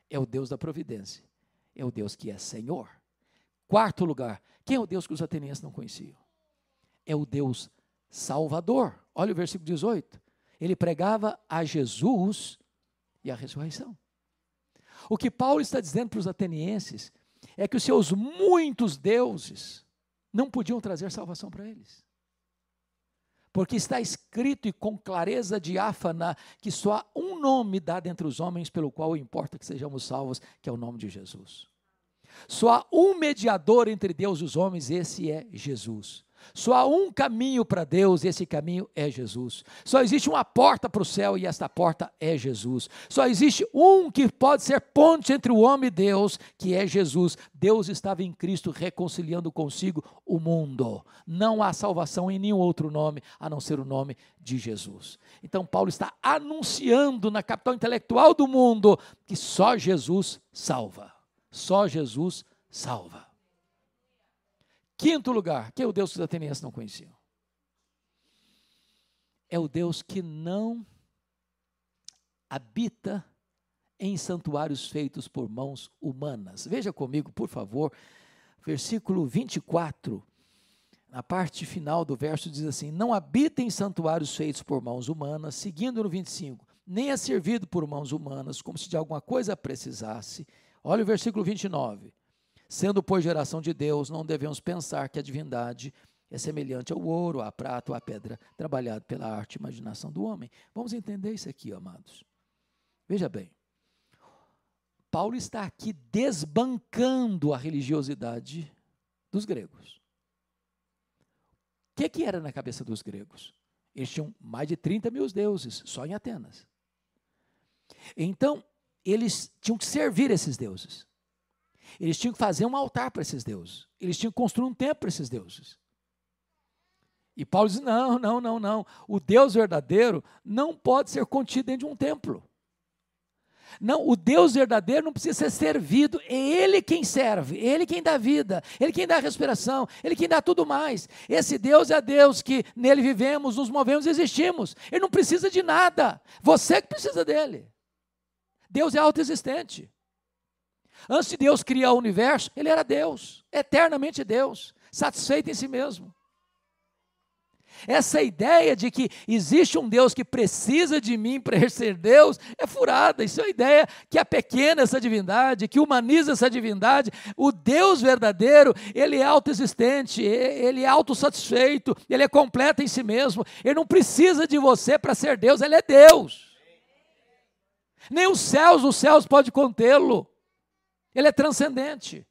é o Deus da providência, é o Deus que é Senhor. Quarto lugar, quem é o Deus que os atenienses não conheciam? é o Deus Salvador. Olha o versículo 18. Ele pregava a Jesus e a ressurreição. O que Paulo está dizendo para os atenienses é que os seus muitos deuses não podiam trazer salvação para eles. Porque está escrito e com clareza diáfana que só há um nome dado entre os homens pelo qual importa que sejamos salvos, que é o nome de Jesus. Só há um mediador entre Deus e os homens, esse é Jesus. Só há um caminho para Deus e esse caminho é Jesus. Só existe uma porta para o céu e esta porta é Jesus. Só existe um que pode ser ponte entre o homem e Deus, que é Jesus. Deus estava em Cristo reconciliando consigo o mundo. Não há salvação em nenhum outro nome a não ser o nome de Jesus. Então, Paulo está anunciando na capital intelectual do mundo que só Jesus salva. Só Jesus salva. Quinto lugar, que é o Deus que os atenienses não conheciam? É o Deus que não habita em santuários feitos por mãos humanas. Veja comigo, por favor, versículo 24. Na parte final do verso diz assim: Não habita em santuários feitos por mãos humanas, seguindo no 25, nem é servido por mãos humanas, como se de alguma coisa precisasse. Olha o versículo 29. Sendo, pois, geração de Deus, não devemos pensar que a divindade é semelhante ao ouro, à prata ou à pedra, trabalhado pela arte e imaginação do homem. Vamos entender isso aqui, amados. Veja bem. Paulo está aqui desbancando a religiosidade dos gregos. O que, que era na cabeça dos gregos? Eles tinham mais de 30 mil deuses, só em Atenas. Então, eles tinham que servir esses deuses. Eles tinham que fazer um altar para esses deuses. Eles tinham que construir um templo para esses deuses. E Paulo diz: não, não, não, não. O Deus verdadeiro não pode ser contido dentro de um templo. Não, o Deus verdadeiro não precisa ser servido, é Ele quem serve, é Ele quem dá vida, Ele quem dá respiração, Ele quem dá tudo mais. Esse Deus é Deus que nele vivemos, nos movemos e existimos. Ele não precisa de nada, você que precisa dele. Deus é autoexistente. Antes de Deus criar o universo, ele era Deus, eternamente Deus, satisfeito em si mesmo. Essa ideia de que existe um Deus que precisa de mim para (laughs) ser Deus é furada. Isso é uma ideia que é pequena essa divindade, que humaniza essa divindade. O Deus verdadeiro, ele é autoexistente, ele é autossatisfeito, ele é completo em si mesmo. Ele não precisa de você para ser Deus, ele é Deus. Nem os céus, os céus podem contê-lo. Ele é transcendente.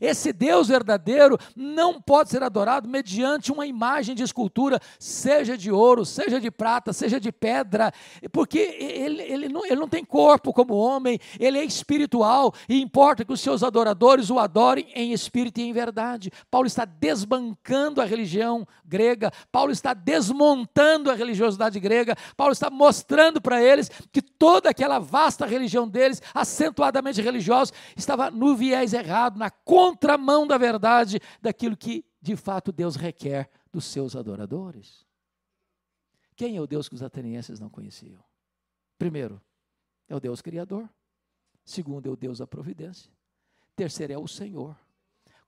Esse Deus verdadeiro não pode ser adorado mediante uma imagem de escultura, seja de ouro, seja de prata, seja de pedra, porque ele, ele, não, ele não tem corpo como homem, ele é espiritual e importa que os seus adoradores o adorem em espírito e em verdade. Paulo está desbancando a religião grega, Paulo está desmontando a religiosidade grega, Paulo está mostrando para eles que toda aquela vasta religião deles, acentuadamente religiosa, estava no viés errado, na contramão da verdade, daquilo que de fato Deus requer dos seus adoradores. Quem é o Deus que os atenienses não conheciam? Primeiro, é o Deus Criador. Segundo, é o Deus da providência. Terceiro, é o Senhor.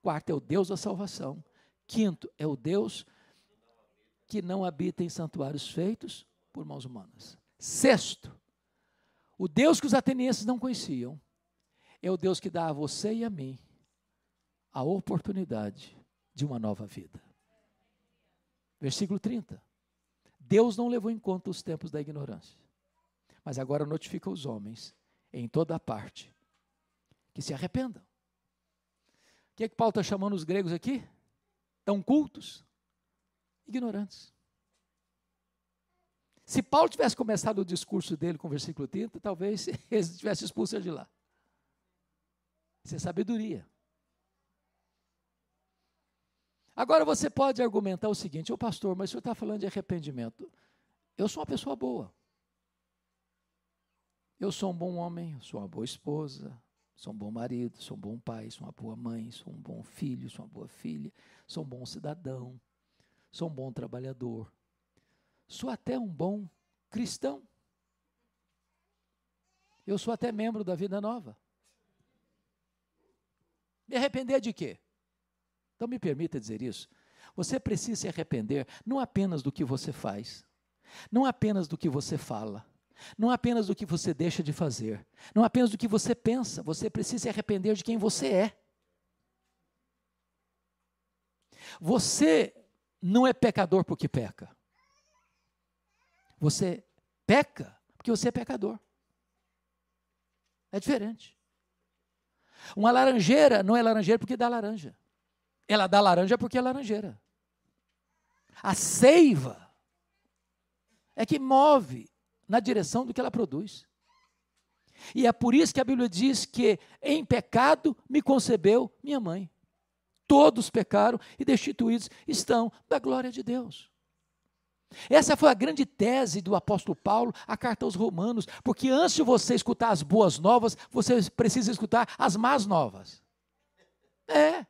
Quarto, é o Deus da salvação. Quinto, é o Deus que não habita em santuários feitos por mãos humanas. Sexto, o Deus que os atenienses não conheciam é o Deus que dá a você e a mim a oportunidade de uma nova vida. Versículo 30. Deus não levou em conta os tempos da ignorância, mas agora notifica os homens em toda a parte que se arrependam. O que é que Paulo está chamando os gregos aqui? Tão cultos? Ignorantes. Se Paulo tivesse começado o discurso dele com o versículo 30, talvez (laughs) ele tivesse expulso de lá. Isso é sabedoria. Agora você pode argumentar o seguinte, ô pastor, mas o senhor está falando de arrependimento. Eu sou uma pessoa boa. Eu sou um bom homem, sou uma boa esposa, sou um bom marido, sou um bom pai, sou uma boa mãe, sou um bom filho, sou uma boa filha, sou um bom cidadão, sou um bom trabalhador. Sou até um bom cristão. Eu sou até membro da Vida Nova. Me arrepender de quê? Então me permita dizer isso. Você precisa se arrepender não apenas do que você faz, não apenas do que você fala, não apenas do que você deixa de fazer, não apenas do que você pensa, você precisa se arrepender de quem você é. Você não é pecador porque peca. Você peca porque você é pecador. É diferente. Uma laranjeira não é laranjeira porque dá laranja. Ela dá laranja porque é laranjeira. A seiva é que move na direção do que ela produz. E é por isso que a Bíblia diz que em pecado me concebeu minha mãe. Todos pecaram e destituídos estão da glória de Deus. Essa foi a grande tese do apóstolo Paulo, a carta aos Romanos, porque antes de você escutar as boas novas, você precisa escutar as más novas. É.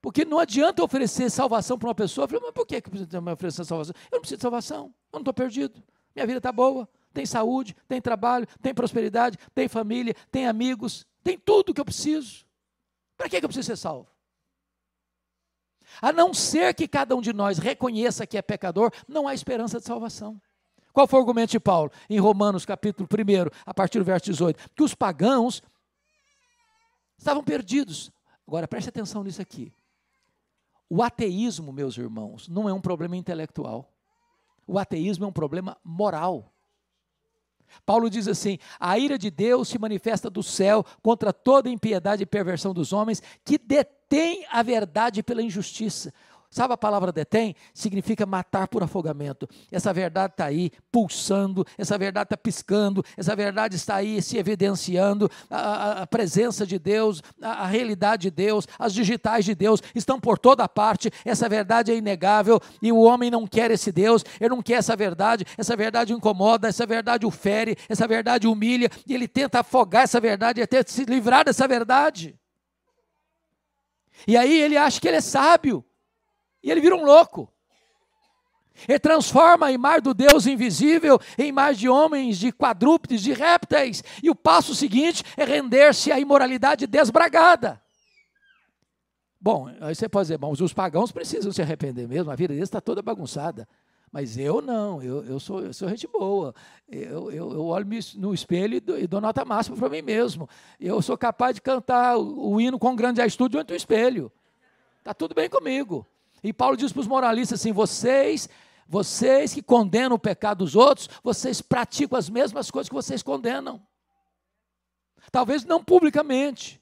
Porque não adianta oferecer salvação para uma pessoa. Eu falei, mas por que eu preciso me oferecer salvação? Eu não preciso de salvação, eu não estou perdido. Minha vida está boa, tem saúde, tem trabalho, tem prosperidade, tem família, tem amigos, tem tudo que eu preciso. Para que eu preciso ser salvo? A não ser que cada um de nós reconheça que é pecador, não há esperança de salvação. Qual foi o argumento de Paulo? Em Romanos, capítulo 1, a partir do verso 18: que os pagãos estavam perdidos. Agora preste atenção nisso aqui. O ateísmo, meus irmãos, não é um problema intelectual. O ateísmo é um problema moral. Paulo diz assim: a ira de Deus se manifesta do céu contra toda impiedade e perversão dos homens que detêm a verdade pela injustiça. Sabe a palavra detém? Significa matar por afogamento. Essa verdade está aí pulsando, essa verdade está piscando, essa verdade está aí se evidenciando. A, a, a presença de Deus, a, a, realidade de Deus, as digitais de Deus estão por toda parte. Essa verdade é inegável e o homem não quer esse Deus, ele não quer essa verdade. Essa verdade o incomoda, essa verdade o fere, essa verdade humilha e ele tenta afogar essa verdade e até se livrar dessa verdade. E aí ele acha que ele é sábio. E ele vira um louco. Ele transforma a imagem do Deus invisível em imagem de homens, de quadrúpedes, de répteis. E o passo seguinte é render-se à imoralidade desbragada. Bom, aí você pode dizer, bom, os pagãos precisam se arrepender mesmo, a vida deles está toda bagunçada. Mas eu não, eu, eu, sou, eu sou gente boa. Eu, eu, eu olho no espelho e dou, e dou nota máxima para mim mesmo. Eu sou capaz de cantar o, o hino com grande atitude diante do espelho. Está tudo bem comigo. E Paulo diz para os moralistas assim: vocês, vocês que condenam o pecado dos outros, vocês praticam as mesmas coisas que vocês condenam. Talvez não publicamente,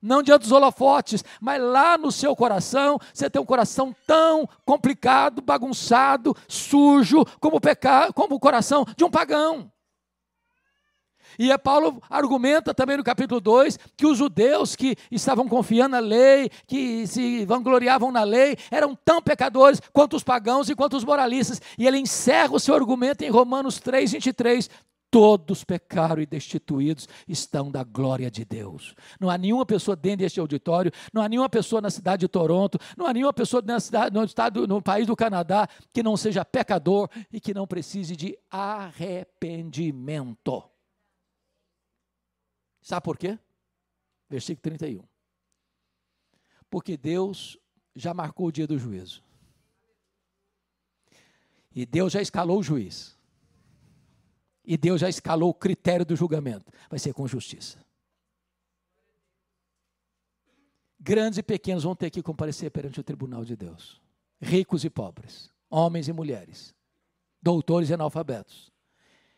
não diante dos holofotes, mas lá no seu coração, você tem um coração tão complicado, bagunçado, sujo, como o, pecado, como o coração de um pagão. E é Paulo argumenta também no capítulo 2 que os judeus que estavam confiando na lei, que se vangloriavam na lei, eram tão pecadores quanto os pagãos e quanto os moralistas. E ele encerra o seu argumento em Romanos 3, 23. Todos pecaram e destituídos estão da glória de Deus. Não há nenhuma pessoa dentro deste auditório, não há nenhuma pessoa na cidade de Toronto, não há nenhuma pessoa na cidade, no, estado, no país do Canadá que não seja pecador e que não precise de arrependimento. Sabe por quê? Versículo 31. Porque Deus já marcou o dia do juízo. E Deus já escalou o juiz. E Deus já escalou o critério do julgamento. Vai ser com justiça. Grandes e pequenos vão ter que comparecer perante o tribunal de Deus. Ricos e pobres, homens e mulheres, doutores e analfabetos,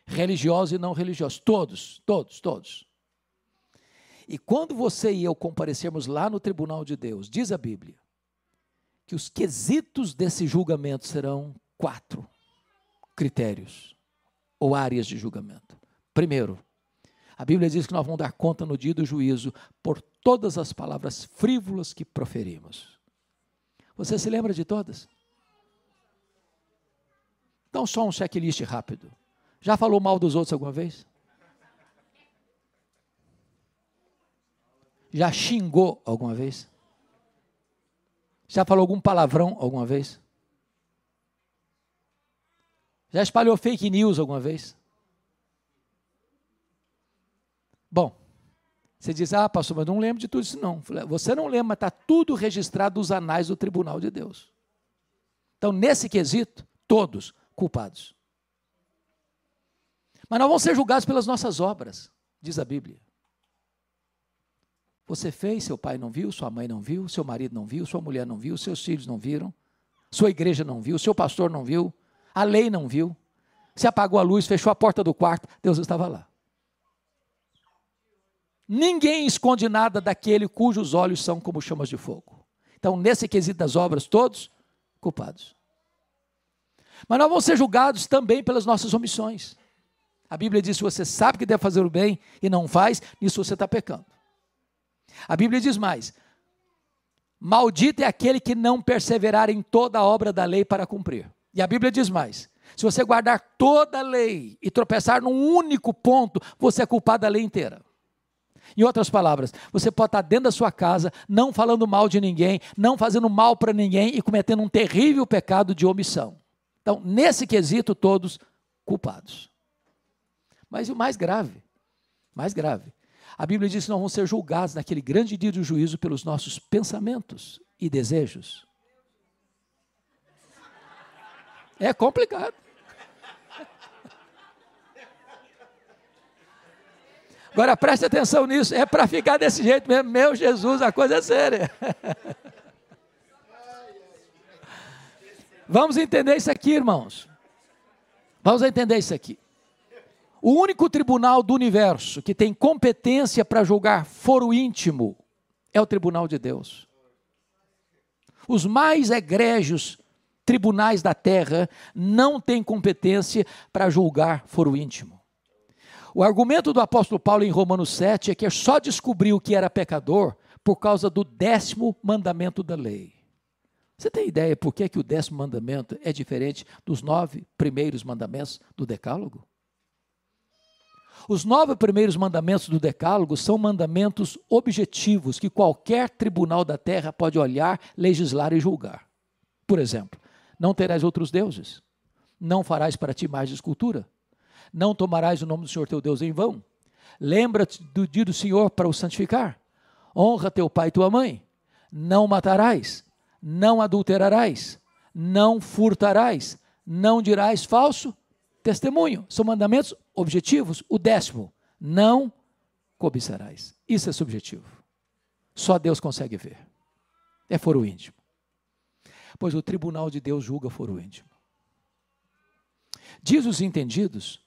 religiosos e não religiosos, todos, todos, todos. E quando você e eu comparecermos lá no tribunal de Deus, diz a Bíblia, que os quesitos desse julgamento serão quatro critérios ou áreas de julgamento. Primeiro, a Bíblia diz que nós vamos dar conta no dia do juízo por todas as palavras frívolas que proferimos. Você se lembra de todas? Então, só um checklist rápido. Já falou mal dos outros alguma vez? Já xingou alguma vez? Já falou algum palavrão alguma vez? Já espalhou fake news alguma vez? Bom, Você diz, ah, pastor, mas não lembro de tudo isso, não. Você não lembra, mas está tudo registrado nos anais do tribunal de Deus. Então, nesse quesito, todos culpados. Mas nós vamos ser julgados pelas nossas obras, diz a Bíblia. Você fez, seu pai não viu, sua mãe não viu, seu marido não viu, sua mulher não viu, seus filhos não viram, sua igreja não viu, seu pastor não viu, a lei não viu. Você apagou a luz, fechou a porta do quarto, Deus estava lá. Ninguém esconde nada daquele cujos olhos são como chamas de fogo. Então, nesse quesito das obras, todos culpados. Mas nós vamos ser julgados também pelas nossas omissões. A Bíblia diz: se você sabe que deve fazer o bem e não faz, nisso você está pecando. A Bíblia diz mais: maldito é aquele que não perseverar em toda a obra da lei para cumprir. E a Bíblia diz mais: se você guardar toda a lei e tropeçar num único ponto, você é culpado da lei inteira. Em outras palavras, você pode estar dentro da sua casa, não falando mal de ninguém, não fazendo mal para ninguém e cometendo um terrível pecado de omissão. Então, nesse quesito, todos culpados. Mas o mais grave, mais grave, a Bíblia diz que nós vamos ser julgados naquele grande dia do juízo pelos nossos pensamentos e desejos. É complicado. Agora preste atenção nisso, é para ficar desse jeito mesmo. Meu Jesus, a coisa é séria. Vamos entender isso aqui, irmãos. Vamos entender isso aqui. O único tribunal do universo que tem competência para julgar foro íntimo é o tribunal de Deus. Os mais egrégios tribunais da terra não têm competência para julgar foro íntimo. O argumento do apóstolo Paulo em Romanos 7 é que só descobriu que era pecador por causa do décimo mandamento da lei. Você tem ideia por que, que o décimo mandamento é diferente dos nove primeiros mandamentos do Decálogo? Os nove primeiros mandamentos do Decálogo são mandamentos objetivos que qualquer tribunal da terra pode olhar, legislar e julgar. Por exemplo, não terás outros deuses, não farás para ti mais escultura, não tomarás o nome do Senhor teu Deus em vão. Lembra-te do dia do Senhor para o santificar. Honra teu pai e tua mãe. Não matarás. Não adulterarás. Não furtarás. Não dirás falso testemunho. São mandamentos objetivos. O décimo, não cobiçarás. Isso é subjetivo. Só Deus consegue ver. É foro íntimo. Pois o tribunal de Deus julga foro íntimo. Diz os entendidos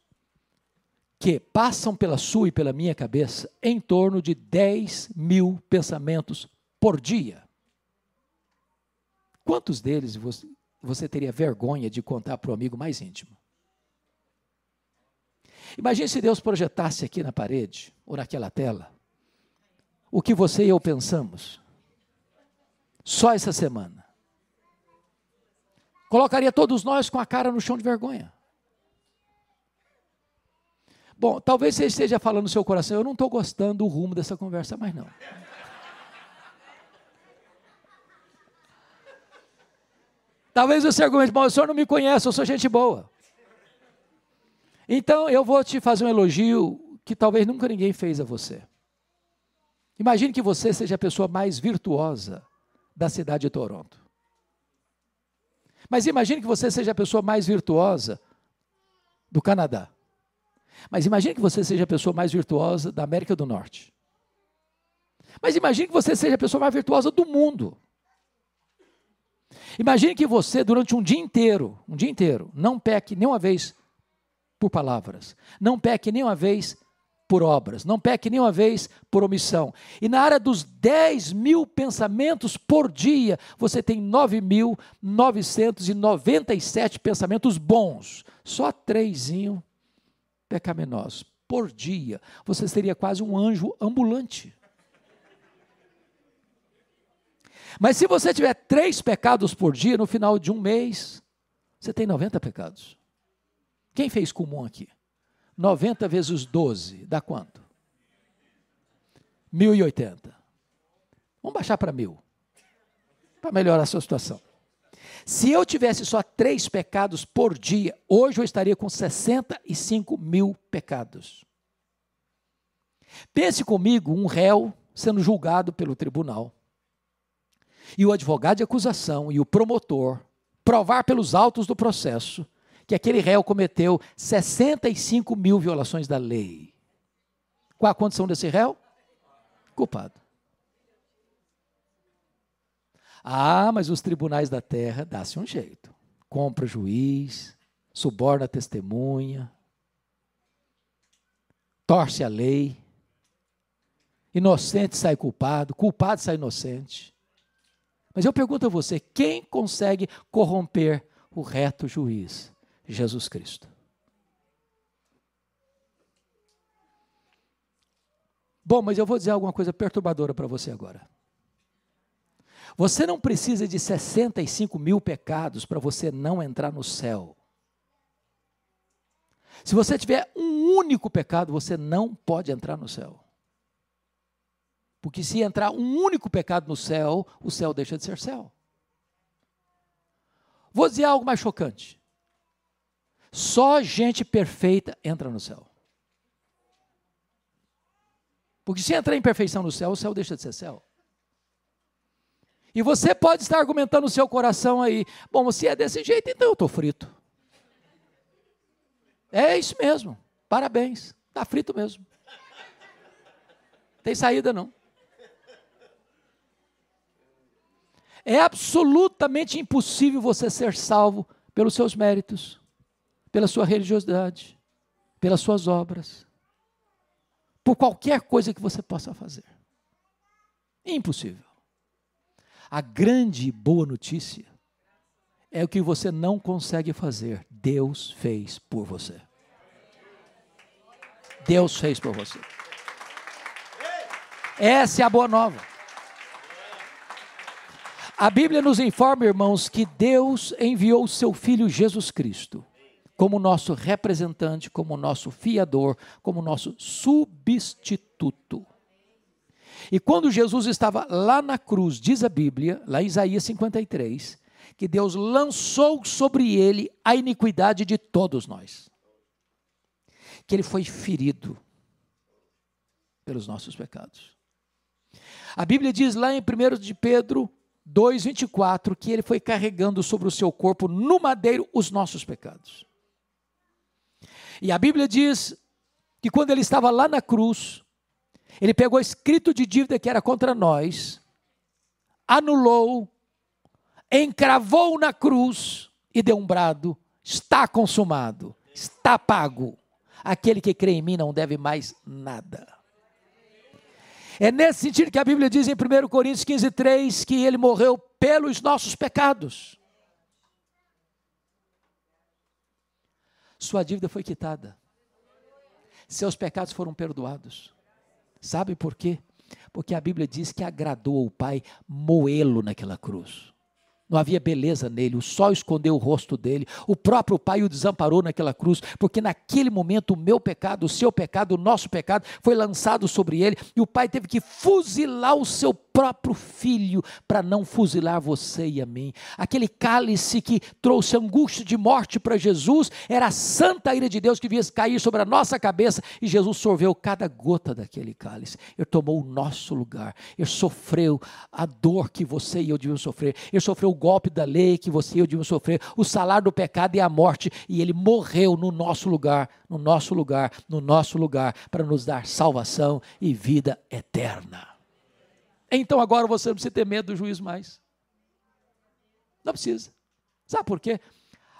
que passam pela sua e pela minha cabeça em torno de 10 mil pensamentos por dia. Quantos deles você, você teria vergonha de contar para o amigo mais íntimo? Imagine se Deus projetasse aqui na parede ou naquela tela o que você e eu pensamos só essa semana. Colocaria todos nós com a cara no chão de vergonha. Bom, talvez você esteja falando no seu coração, eu não estou gostando do rumo dessa conversa mais não. Talvez você argumente, bom, o senhor não me conhece, eu sou gente boa. Então eu vou te fazer um elogio que talvez nunca ninguém fez a você. Imagine que você seja a pessoa mais virtuosa da cidade de Toronto. Mas imagine que você seja a pessoa mais virtuosa do Canadá. Mas imagine que você seja a pessoa mais virtuosa da América do Norte. Mas imagine que você seja a pessoa mais virtuosa do mundo. Imagine que você, durante um dia inteiro, um dia inteiro, não peque nenhuma vez por palavras, não peque nenhuma vez por obras, não peque nenhuma vez por omissão. E na área dos 10 mil pensamentos por dia, você tem 9.997 pensamentos bons. Só trêsinho pecaminosos por dia, você seria quase um anjo ambulante. Mas se você tiver três pecados por dia, no final de um mês, você tem 90 pecados. Quem fez comum aqui? 90 vezes 12, dá quanto? 1080. Vamos baixar para mil, para melhorar a sua situação. Se eu tivesse só três pecados por dia, hoje eu estaria com 65 mil pecados. Pense comigo um réu sendo julgado pelo tribunal. E o advogado de acusação e o promotor provar pelos autos do processo que aquele réu cometeu 65 mil violações da lei. Qual a condição desse réu? Culpado. Ah, mas os tribunais da terra dá-se um jeito. Compra juiz, suborna a testemunha, torce a lei. Inocente sai culpado, culpado sai inocente. Mas eu pergunto a você: quem consegue corromper o reto juiz? Jesus Cristo. Bom, mas eu vou dizer alguma coisa perturbadora para você agora. Você não precisa de 65 mil pecados para você não entrar no céu. Se você tiver um único pecado, você não pode entrar no céu. Porque se entrar um único pecado no céu, o céu deixa de ser céu. Vou dizer algo mais chocante. Só gente perfeita entra no céu. Porque se entrar em perfeição no céu, o céu deixa de ser céu. E você pode estar argumentando no seu coração aí, bom, se é desse jeito, então eu estou frito. É isso mesmo. Parabéns. Está frito mesmo. Tem saída não. É absolutamente impossível você ser salvo pelos seus méritos, pela sua religiosidade, pelas suas obras, por qualquer coisa que você possa fazer. Impossível. A grande boa notícia é o que você não consegue fazer, Deus fez por você. Deus fez por você. Essa é a boa nova. A Bíblia nos informa, irmãos, que Deus enviou o seu Filho Jesus Cristo como nosso representante, como nosso fiador, como nosso substituto. E quando Jesus estava lá na cruz, diz a Bíblia, lá em Isaías 53, que Deus lançou sobre ele a iniquidade de todos nós. Que ele foi ferido pelos nossos pecados. A Bíblia diz lá em 1 de Pedro 2,24 que ele foi carregando sobre o seu corpo no madeiro os nossos pecados. E a Bíblia diz que quando ele estava lá na cruz, ele pegou escrito de dívida que era contra nós, anulou, encravou na cruz e deu um brado: está consumado, está pago. Aquele que crê em mim não deve mais nada. É nesse sentido que a Bíblia diz em 1 Coríntios 15, 3 que ele morreu pelos nossos pecados. Sua dívida foi quitada. Seus pecados foram perdoados. Sabe por quê? Porque a Bíblia diz que agradou ao Pai moê-lo naquela cruz. Não havia beleza nele, o sol escondeu o rosto dele, o próprio Pai o desamparou naquela cruz, porque naquele momento o meu pecado, o seu pecado, o nosso pecado foi lançado sobre ele, e o Pai teve que fuzilar o seu próprio filho para não fuzilar você e a mim. Aquele cálice que trouxe angústia de morte para Jesus era a santa ira de Deus que vinha cair sobre a nossa cabeça e Jesus sorveu cada gota daquele cálice. Ele tomou o nosso lugar. Ele sofreu a dor que você e eu devíamos sofrer. Ele sofreu golpe da lei que você e eu devíamos sofrer. O salário do pecado e a morte. E ele morreu no nosso lugar, no nosso lugar, no nosso lugar, para nos dar salvação e vida eterna. Então agora você não precisa ter medo do juiz mais. Não precisa. Sabe por quê?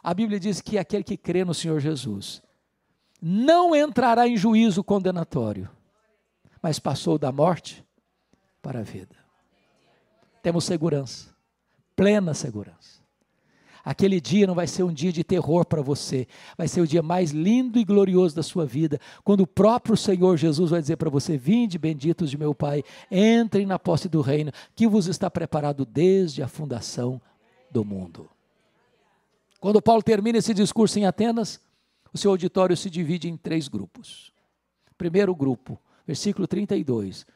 A Bíblia diz que aquele que crê no Senhor Jesus não entrará em juízo condenatório, mas passou da morte para a vida. Temos segurança, plena segurança. Aquele dia não vai ser um dia de terror para você, vai ser o dia mais lindo e glorioso da sua vida, quando o próprio Senhor Jesus vai dizer para você: Vinde, benditos de meu Pai, entrem na posse do reino que vos está preparado desde a fundação do mundo. Quando Paulo termina esse discurso em Atenas, o seu auditório se divide em três grupos. Primeiro grupo, versículo 32.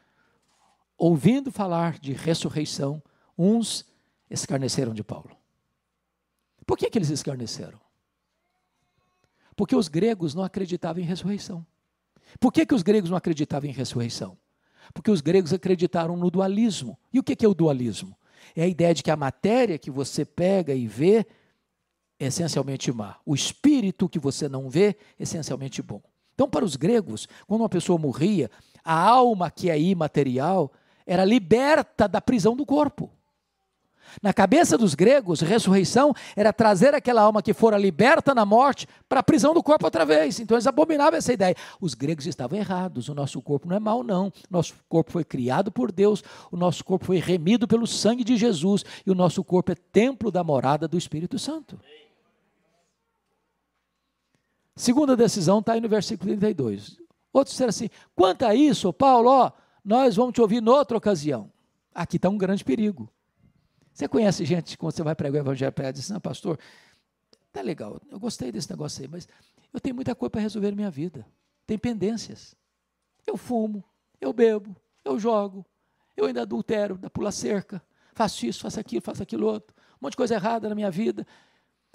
Ouvindo falar de ressurreição, uns escarneceram de Paulo. Por que, que eles escarneceram? Porque os gregos não acreditavam em ressurreição. Por que, que os gregos não acreditavam em ressurreição? Porque os gregos acreditaram no dualismo. E o que, que é o dualismo? É a ideia de que a matéria que você pega e vê é essencialmente má. O espírito que você não vê é essencialmente bom. Então, para os gregos, quando uma pessoa morria, a alma que é imaterial era liberta da prisão do corpo. Na cabeça dos gregos, ressurreição era trazer aquela alma que fora liberta na morte para a prisão do corpo outra vez. Então eles abominavam essa ideia. Os gregos estavam errados. O nosso corpo não é mau, não. Nosso corpo foi criado por Deus. O nosso corpo foi remido pelo sangue de Jesus. E o nosso corpo é templo da morada do Espírito Santo. Segunda decisão está aí no versículo 32. Outros disseram assim: quanto a isso, Paulo, ó, nós vamos te ouvir noutra ocasião. Aqui está um grande perigo. Você conhece gente, quando você vai pregar o evangelho para ela, diz, não, pastor, tá legal, eu gostei desse negócio aí, mas eu tenho muita coisa para resolver na minha vida. Tem pendências. Eu fumo, eu bebo, eu jogo, eu ainda adultero, da pula cerca, faço isso, faço aquilo, faço aquilo outro, um monte de coisa errada na minha vida.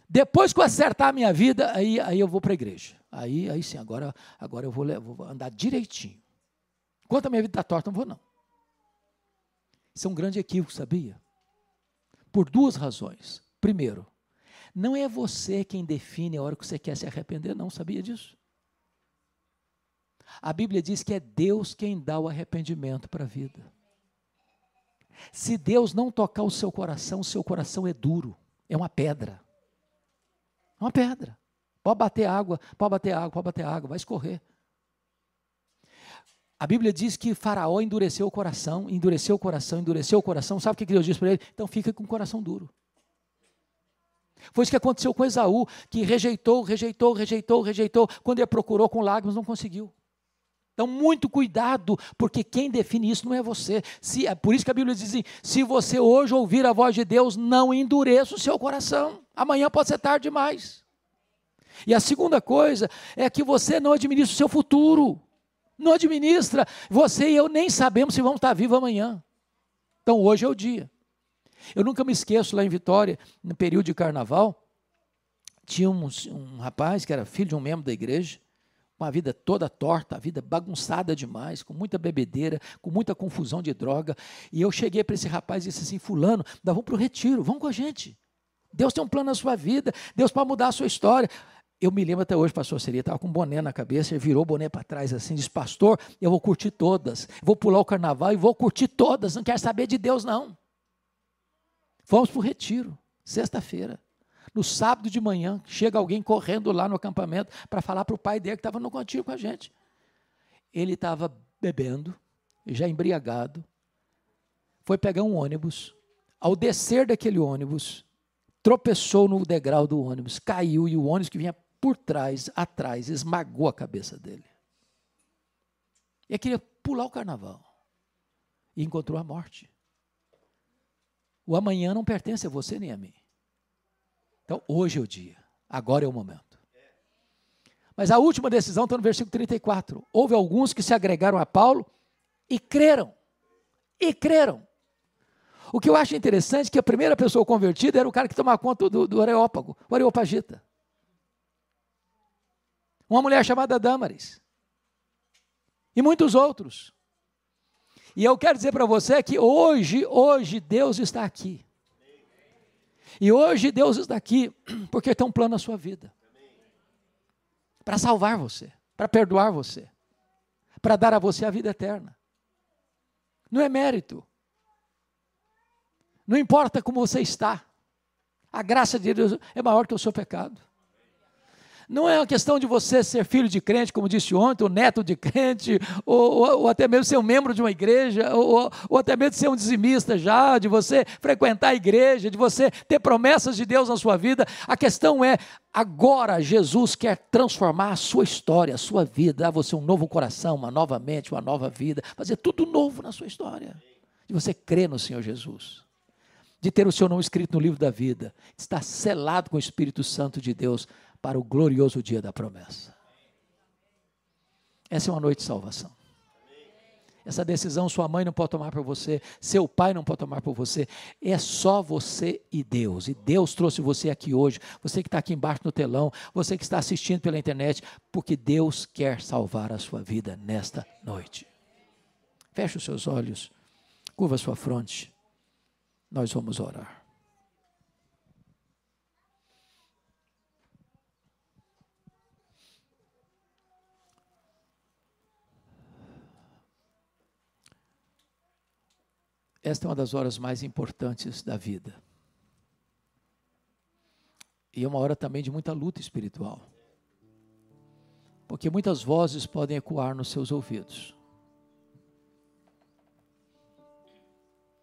Depois que eu acertar a minha vida, aí, aí eu vou para a igreja. Aí, aí sim, agora, agora eu vou, vou andar direitinho. Enquanto a minha vida está torta, não vou não. Isso é um grande equívoco, sabia? Por duas razões. Primeiro, não é você quem define a hora que você quer se arrepender, não, sabia disso? A Bíblia diz que é Deus quem dá o arrependimento para a vida. Se Deus não tocar o seu coração, o seu coração é duro, é uma pedra. É uma pedra. Pode bater água, pode bater água, pode bater água, vai escorrer. A Bíblia diz que Faraó endureceu o coração, endureceu o coração, endureceu o coração. Sabe o que Deus disse para ele? Então fica com o coração duro. Foi isso que aconteceu com Esaú, que rejeitou, rejeitou, rejeitou, rejeitou. Quando ele procurou com lágrimas, não conseguiu. Então, muito cuidado, porque quem define isso não é você. Se, é por isso que a Bíblia diz assim: se você hoje ouvir a voz de Deus, não endureça o seu coração. Amanhã pode ser tarde demais. E a segunda coisa é que você não administra o seu futuro. Não administra. Você e eu nem sabemos se vamos estar vivos amanhã. Então hoje é o dia. Eu nunca me esqueço lá em Vitória, no período de carnaval, tinha um, um rapaz que era filho de um membro da igreja, com a vida toda torta, a vida bagunçada demais, com muita bebedeira, com muita confusão de droga. E eu cheguei para esse rapaz e disse assim: Fulano, vamos para o retiro, vamos com a gente. Deus tem um plano na sua vida, Deus pode mudar a sua história. Eu me lembro até hoje, pastor Seria, estava com um boné na cabeça, ele virou o boné para trás assim, disse, pastor, eu vou curtir todas, vou pular o carnaval e vou curtir todas, não quero saber de Deus não. Fomos para o retiro, sexta-feira. No sábado de manhã, chega alguém correndo lá no acampamento para falar para o pai dele que estava no contínuo com a gente. Ele estava bebendo, já embriagado, foi pegar um ônibus. Ao descer daquele ônibus, tropeçou no degrau do ônibus, caiu e o ônibus que vinha por trás, atrás, esmagou a cabeça dele. E ele queria pular o carnaval. E encontrou a morte. O amanhã não pertence a você nem a mim. Então, hoje é o dia. Agora é o momento. Mas a última decisão está no versículo 34. Houve alguns que se agregaram a Paulo e creram. E creram. O que eu acho interessante é que a primeira pessoa convertida era o cara que tomava conta do, do Areópago, o Areopagita. Uma mulher chamada Damaris. E muitos outros. E eu quero dizer para você que hoje, hoje Deus está aqui. E hoje Deus está aqui (clears throat) porque tem um plano na sua vida. Para salvar você, para perdoar você, para dar a você a vida eterna. Não é mérito. Não importa como você está. A graça de Deus é maior que o seu pecado. Não é uma questão de você ser filho de crente, como disse ontem, ou neto de crente, ou, ou, ou até mesmo ser um membro de uma igreja, ou, ou, até mesmo ser um dizimista já, de você frequentar a igreja, de você ter promessas de Deus na sua vida. A questão é, agora Jesus quer transformar a sua história, a sua vida, dar você um novo coração, uma nova mente, uma nova vida, fazer tudo novo na sua história. De você crer no Senhor Jesus de ter o seu nome escrito no livro da vida, estar selado com o Espírito Santo de Deus para o glorioso dia da promessa. Essa é uma noite de salvação. Essa decisão sua mãe não pode tomar por você, seu pai não pode tomar por você. É só você e Deus. E Deus trouxe você aqui hoje, você que está aqui embaixo no telão, você que está assistindo pela internet, porque Deus quer salvar a sua vida nesta noite. Feche os seus olhos, curva a sua fronte. Nós vamos orar. Esta é uma das horas mais importantes da vida. E é uma hora também de muita luta espiritual. Porque muitas vozes podem ecoar nos seus ouvidos.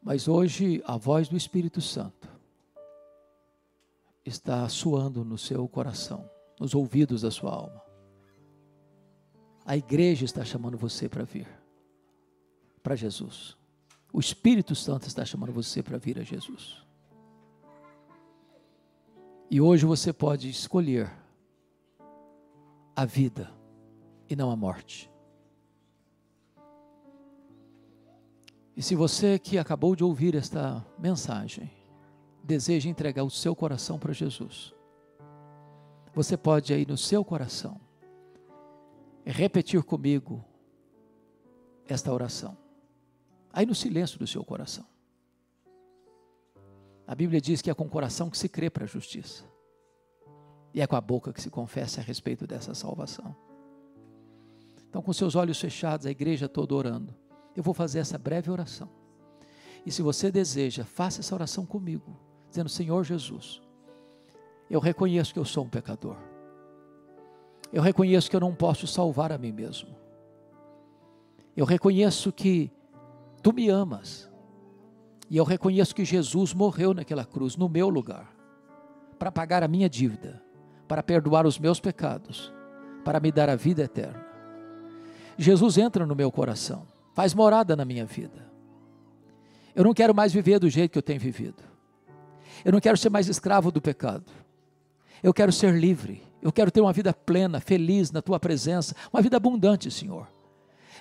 Mas hoje a voz do Espírito Santo está soando no seu coração, nos ouvidos da sua alma. A igreja está chamando você para vir para Jesus. O Espírito Santo está chamando você para vir a Jesus. E hoje você pode escolher a vida e não a morte. E se você que acabou de ouvir esta mensagem deseja entregar o seu coração para Jesus, você pode aí no seu coração repetir comigo esta oração aí no silêncio do seu coração. A Bíblia diz que é com o coração que se crê para a justiça, e é com a boca que se confessa a respeito dessa salvação. Então, com seus olhos fechados, a igreja toda orando, eu vou fazer essa breve oração. E se você deseja, faça essa oração comigo, dizendo: Senhor Jesus, eu reconheço que eu sou um pecador. Eu reconheço que eu não posso salvar a mim mesmo. Eu reconheço que Tu me amas. E eu reconheço que Jesus morreu naquela cruz, no meu lugar, para pagar a minha dívida, para perdoar os meus pecados, para me dar a vida eterna. Jesus entra no meu coração, faz morada na minha vida. Eu não quero mais viver do jeito que eu tenho vivido. Eu não quero ser mais escravo do pecado. Eu quero ser livre. Eu quero ter uma vida plena, feliz na tua presença, uma vida abundante, Senhor.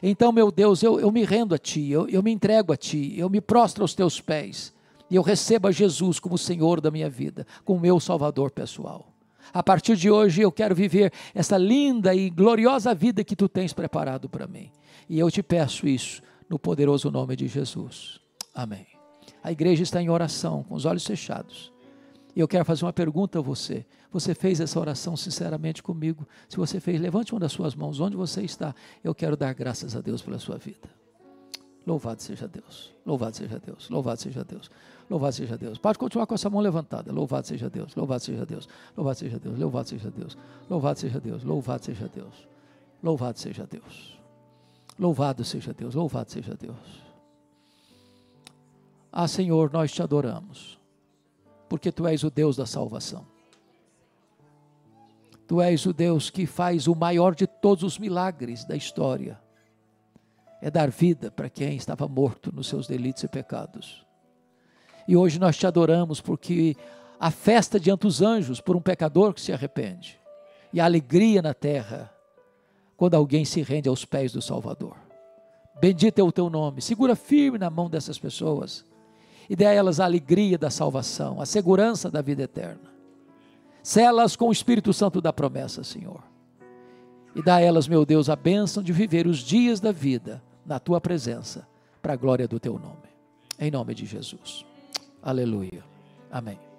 Então, meu Deus, eu, eu me rendo a Ti, eu, eu me entrego a Ti, eu me prostro aos Teus pés, e eu recebo a Jesus como Senhor da minha vida, como meu Salvador pessoal. A partir de hoje eu quero viver essa linda e gloriosa vida que Tu tens preparado para mim. E eu te peço isso no poderoso nome de Jesus. Amém. A igreja está em oração, com os olhos fechados. E eu quero fazer uma pergunta a você. Você fez essa oração sinceramente comigo? Se você fez, levante uma das suas mãos. Onde você está? Eu quero dar graças a Deus pela sua vida. Louvado seja Deus. Louvado seja Deus. Louvado seja Deus. Louvado seja Deus. Pode continuar com essa mão levantada. Louvado seja Deus. Louvado seja Deus. Louvado seja Deus. Louvado seja Deus. Louvado seja Deus. Louvado seja Deus. Louvado seja Deus. Louvado seja Deus. Louvado seja Deus. Ah, Senhor, nós te adoramos porque tu és o Deus da salvação. Tu és o Deus que faz o maior de todos os milagres da história. É dar vida para quem estava morto nos seus delitos e pecados. E hoje nós te adoramos porque a festa diante dos anjos por um pecador que se arrepende. E a alegria na terra quando alguém se rende aos pés do Salvador. Bendito é o teu nome. Segura firme na mão dessas pessoas e dê a elas a alegria da salvação, a segurança da vida eterna. Selas com o Espírito Santo da promessa, Senhor. E dá a elas, meu Deus, a bênção de viver os dias da vida na tua presença, para a glória do teu nome. Em nome de Jesus. Aleluia. Amém.